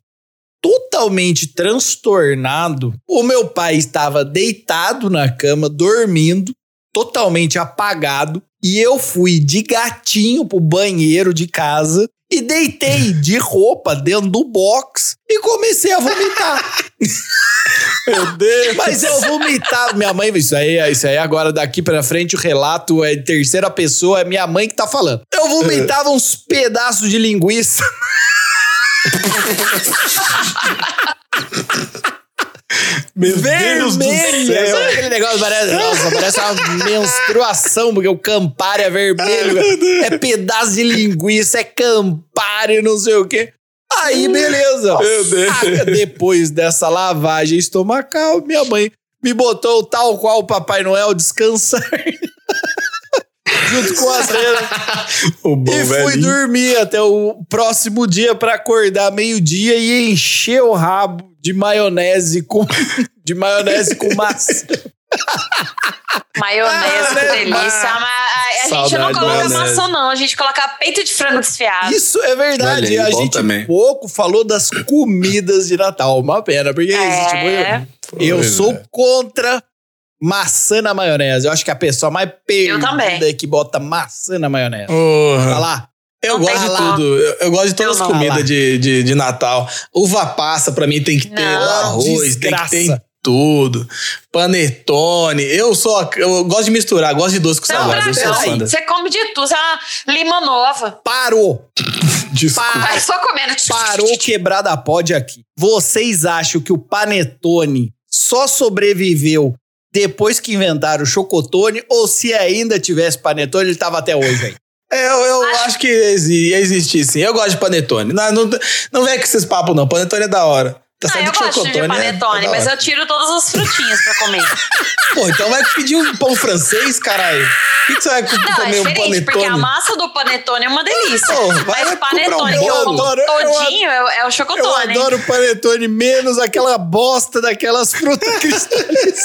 totalmente transtornado, o meu pai estava deitado na cama, dormindo, totalmente apagado, e eu fui de gatinho pro banheiro de casa e deitei de roupa dentro do box e comecei a vomitar. [laughs] Meu Deus. Mas eu vomitava. Minha mãe, isso aí, isso aí agora daqui pra frente o relato é terceira pessoa, é minha mãe que tá falando. Eu vomitava uns pedaços de linguiça. [laughs] Meu Deus do Vermelha. céu. Sabe aquele negócio? Parece, nossa, parece uma menstruação, porque o campari é vermelho. É pedaço de linguiça, é campari, não sei o quê. Aí, beleza. Meu. Ah, depois dessa lavagem estomacal, minha mãe me botou tal qual o Papai Noel descansar. [laughs] Junto com as renas. [laughs] O bom E fui velhinho. dormir até o próximo dia pra acordar meio-dia e encher o rabo de maionese com [laughs] de maionese com maçã. [laughs] Maionese, que Ah, né? delícia. Mas a, a gente não coloca maçã, não. A gente coloca peito de frango desfiado. Isso é verdade. A gente também. pouco falou das comidas de Natal. Uma pena, porque existe É. muito- Eu Pois sou é. contra maçã na maionese. Eu acho que a pessoa mais perdida é que bota maçã na maionese. Porra. Olha lá. Eu Não gosto de tudo. Eu, eu gosto de todas as comidas de, de, de Natal. Uva passa pra mim tem que ter Não, arroz, desgraça. tem que ter tudo. Panetone. Eu sou. Eu gosto de misturar, gosto de doce com Não, salgado. Eu sou Brasil, fã da- você come de tudo. Você é uma lima nova. Parou. [laughs] Desculpa. Vai só comendo. Parou quebrada pode aqui. Vocês acham que o Panetone só sobreviveu depois que inventaram o chocotone ou se ainda tivesse Panetone, ele tava até hoje aí? [laughs] É, Eu, eu acho que exi- ia existir sim. Eu gosto de panetone. Não, não, não vem com esses papos, não. Panetone é da hora. Tá Ah, sabendo eu gosto de chocotone é- panetone, é mas eu tiro todas as frutinhas pra comer. [laughs] Pô, então vai pedir um pão francês, caralho. Por que, você vai Não, é comer um diferente, porque a panetone? massa do panetone é uma delícia. Pô, vai mas o comprar panetone um que eu como Eu adoro- todinho é, é o Eu chocotone. adoro Panetone, menos aquela bosta daquelas frutas [laughs] cristalizadas.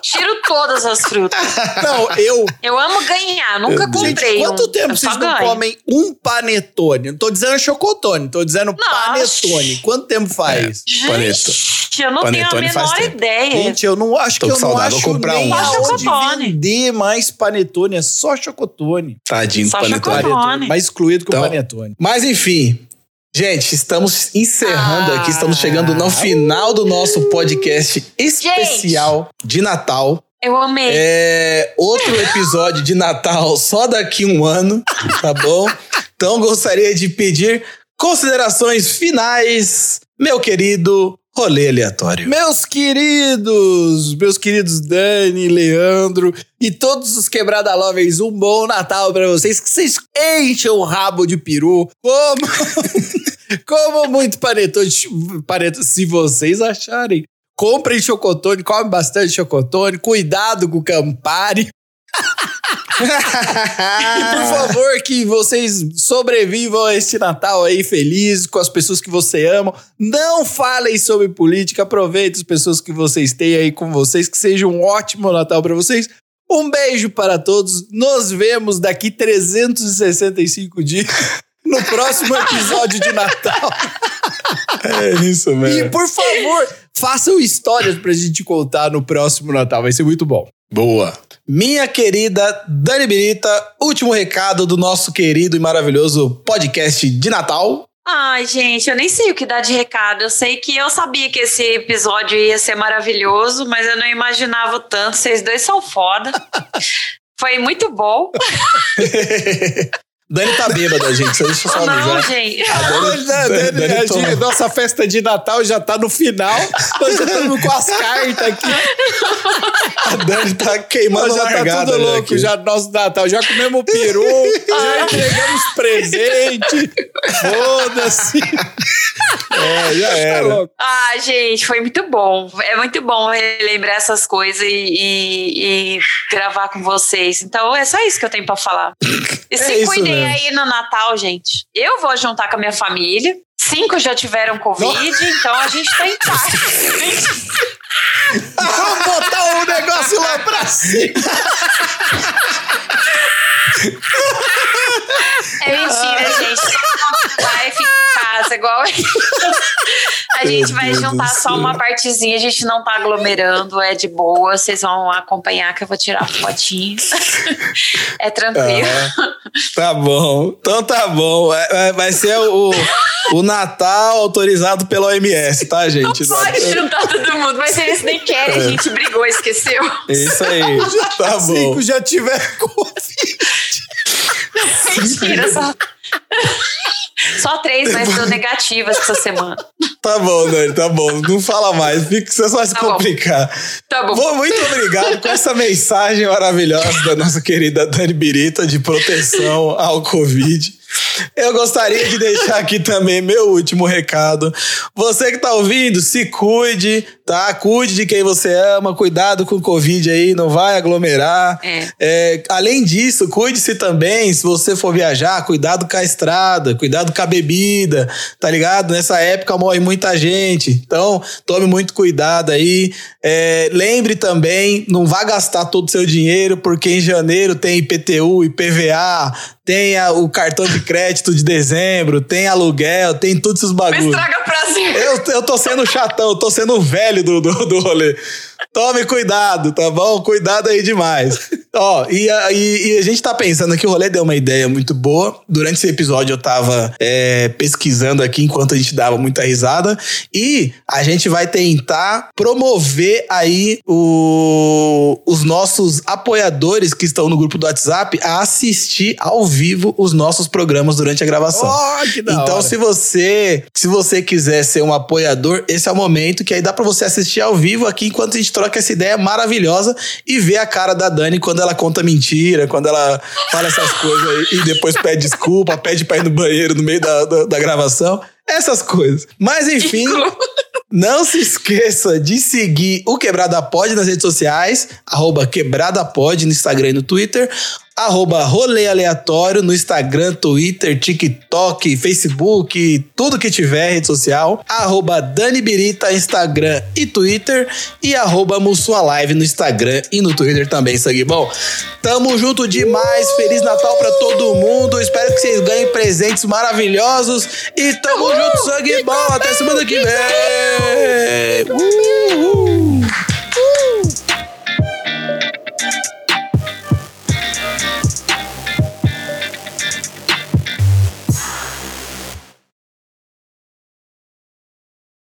Tiro todas as frutas. Não, eu... Eu amo ganhar, nunca comprei Gente, quanto um. tempo vocês não ganho. comem um panetone? Não tô dizendo chocotone, tô dizendo panetone. Quanto tempo faz? Gente, eu não Panetone tenho a menor ideia. Gente, eu não acho Tô que com eu não saudade, acho vou comprar nem um. Chocotone. vender mais panetone, é só chocotone. Tadinho do Só panetone. chocotone. Panetone, mais excluído que o Então, panetone. Mas enfim, gente, estamos encerrando Ah, aqui, estamos chegando no final do nosso podcast especial de Natal. Eu amei. É outro episódio de Natal só daqui um ano, tá bom? Então gostaria de pedir considerações finais, meu querido rolê aleatório. Meus queridos, meus queridos Dani, Leandro e todos os quebrada lovers, um bom Natal pra vocês, que vocês enchem o rabo de peru, como, [laughs] como muito panetone, panetone, se vocês acharem. Comprem chocotone, come bastante chocotone, cuidado com o Campari. E [laughs] por favor, que vocês sobrevivam a este Natal aí feliz, com as pessoas que você ama. Não falem sobre política, aproveitem as pessoas que vocês têm aí com vocês, que seja um ótimo Natal para vocês. Um beijo para todos. Nos vemos daqui 365 dias [laughs] no próximo episódio de Natal. [laughs] É isso E mesmo. por favor, façam histórias pra gente contar no próximo Natal. Vai ser muito bom. Boa. Minha querida Dani Birita, último recado do nosso querido e maravilhoso podcast de Natal. Ai, gente, eu nem sei o que dar de recado. Eu sei que eu sabia que esse episódio ia ser maravilhoso, mas eu não imaginava o tanto. Vocês dois são foda. [laughs] Foi muito bom. [laughs] Dani tá bêbada, gente. Só deixa eu só Não, avisar. gente. A Dani- Dani, Dani Dani, a tomou. gente- nossa festa de Natal já tá no final. Nós já estamos com as cartas aqui. A Dani tá queimando Nós a já tá tudo né, louco aqui. já no nosso Natal. Já comemos peru, [laughs] já entregamos presente. Foda-se. É, já Tá era. louco. Ah, gente, foi muito bom. É muito bom relembrar essas coisas e, e- e gravar com vocês. Então é só isso que eu tenho pra falar. E se É isso cuidem mesmo. aí no Natal, gente. Eu vou juntar com a minha família. Cinco já tiveram Covid, então a gente tá em paz. Vamos botar o negócio lá pra cima. É mentira, gente. Vai ficar em casa igual. A gente vai juntar só uma partezinha, a gente não tá aglomerando, é de boa. Vocês vão acompanhar que eu vou tirar fotinho. [laughs] É tranquilo. Ah, tá bom. Então tá bom. É, é, Vai ser o, o Natal autorizado pela OMS, tá, gente? Pode juntar todo mundo, mas eles nem querem, a gente brigou, esqueceu. Isso aí. [laughs] Tá bom. Cinco já Covid. Mentira, só. Só três, mas deu negativas essa semana. Tá bom, Dani, tá bom. Não fala mais. Fica, você só vai se Tá bom. complicar. Tá bom. Bom, muito obrigado com essa mensagem maravilhosa da nossa querida Dani Birita de proteção ao Covid. Eu gostaria de deixar aqui também meu último recado. Você que tá ouvindo, se cuide, tá? Cuide de quem você ama, cuidado com o Covid aí, não vai aglomerar. É. É, além disso, cuide-se também, se você for viajar, cuidado com a estrada, cuidado com a bebida, tá ligado? Nessa época morre muita gente, então tome muito cuidado aí. É, lembre também, não vá gastar todo o seu dinheiro, porque em janeiro tem IPTU, IPVA, tem a- o cartão de crédito de dezembro, tem aluguel, tem todos esses bagulhos. prazer. Eu, eu tô sendo chatão, eu tô sendo velho do, do, do rolê. Tome cuidado, tá bom? Cuidado aí demais. Ó, e a, e- e a gente tá pensando aqui, o rolê deu uma ideia muito boa. Durante esse episódio eu tava é, pesquisando aqui enquanto a gente dava muita risada. E a gente vai tentar promover aí o- os nossos apoiadores que estão no grupo do WhatsApp a assistir ao vivo os nossos programas durante a gravação. Oh, que da Então, hora. se você, se você quiser ser um apoiador, esse é o momento que aí dá pra você assistir ao vivo aqui enquanto a gente troca essa ideia maravilhosa e ver a cara da Dani quando ela conta mentira, quando ela fala essas coisas aí e depois pede desculpa, pede pra ir no banheiro no meio da, da, da gravação. Essas coisas. Mas enfim, não se esqueça de seguir o Quebrada Pod nas redes sociais, arroba Quebrada Pod no Instagram e no Twitter, arroba Rolê Aleatório no Instagram, Twitter, TikTok, Facebook, tudo que tiver rede social, arroba Dani Birita, Instagram e Twitter, e arroba Mussua Live no Instagram e no Twitter também, sangue bom. Tamo junto demais, Feliz Natal pra todo mundo, espero que vocês ganhem presentes maravilhosos, e tamo junto, sangue bom, até semana que vem! Uh!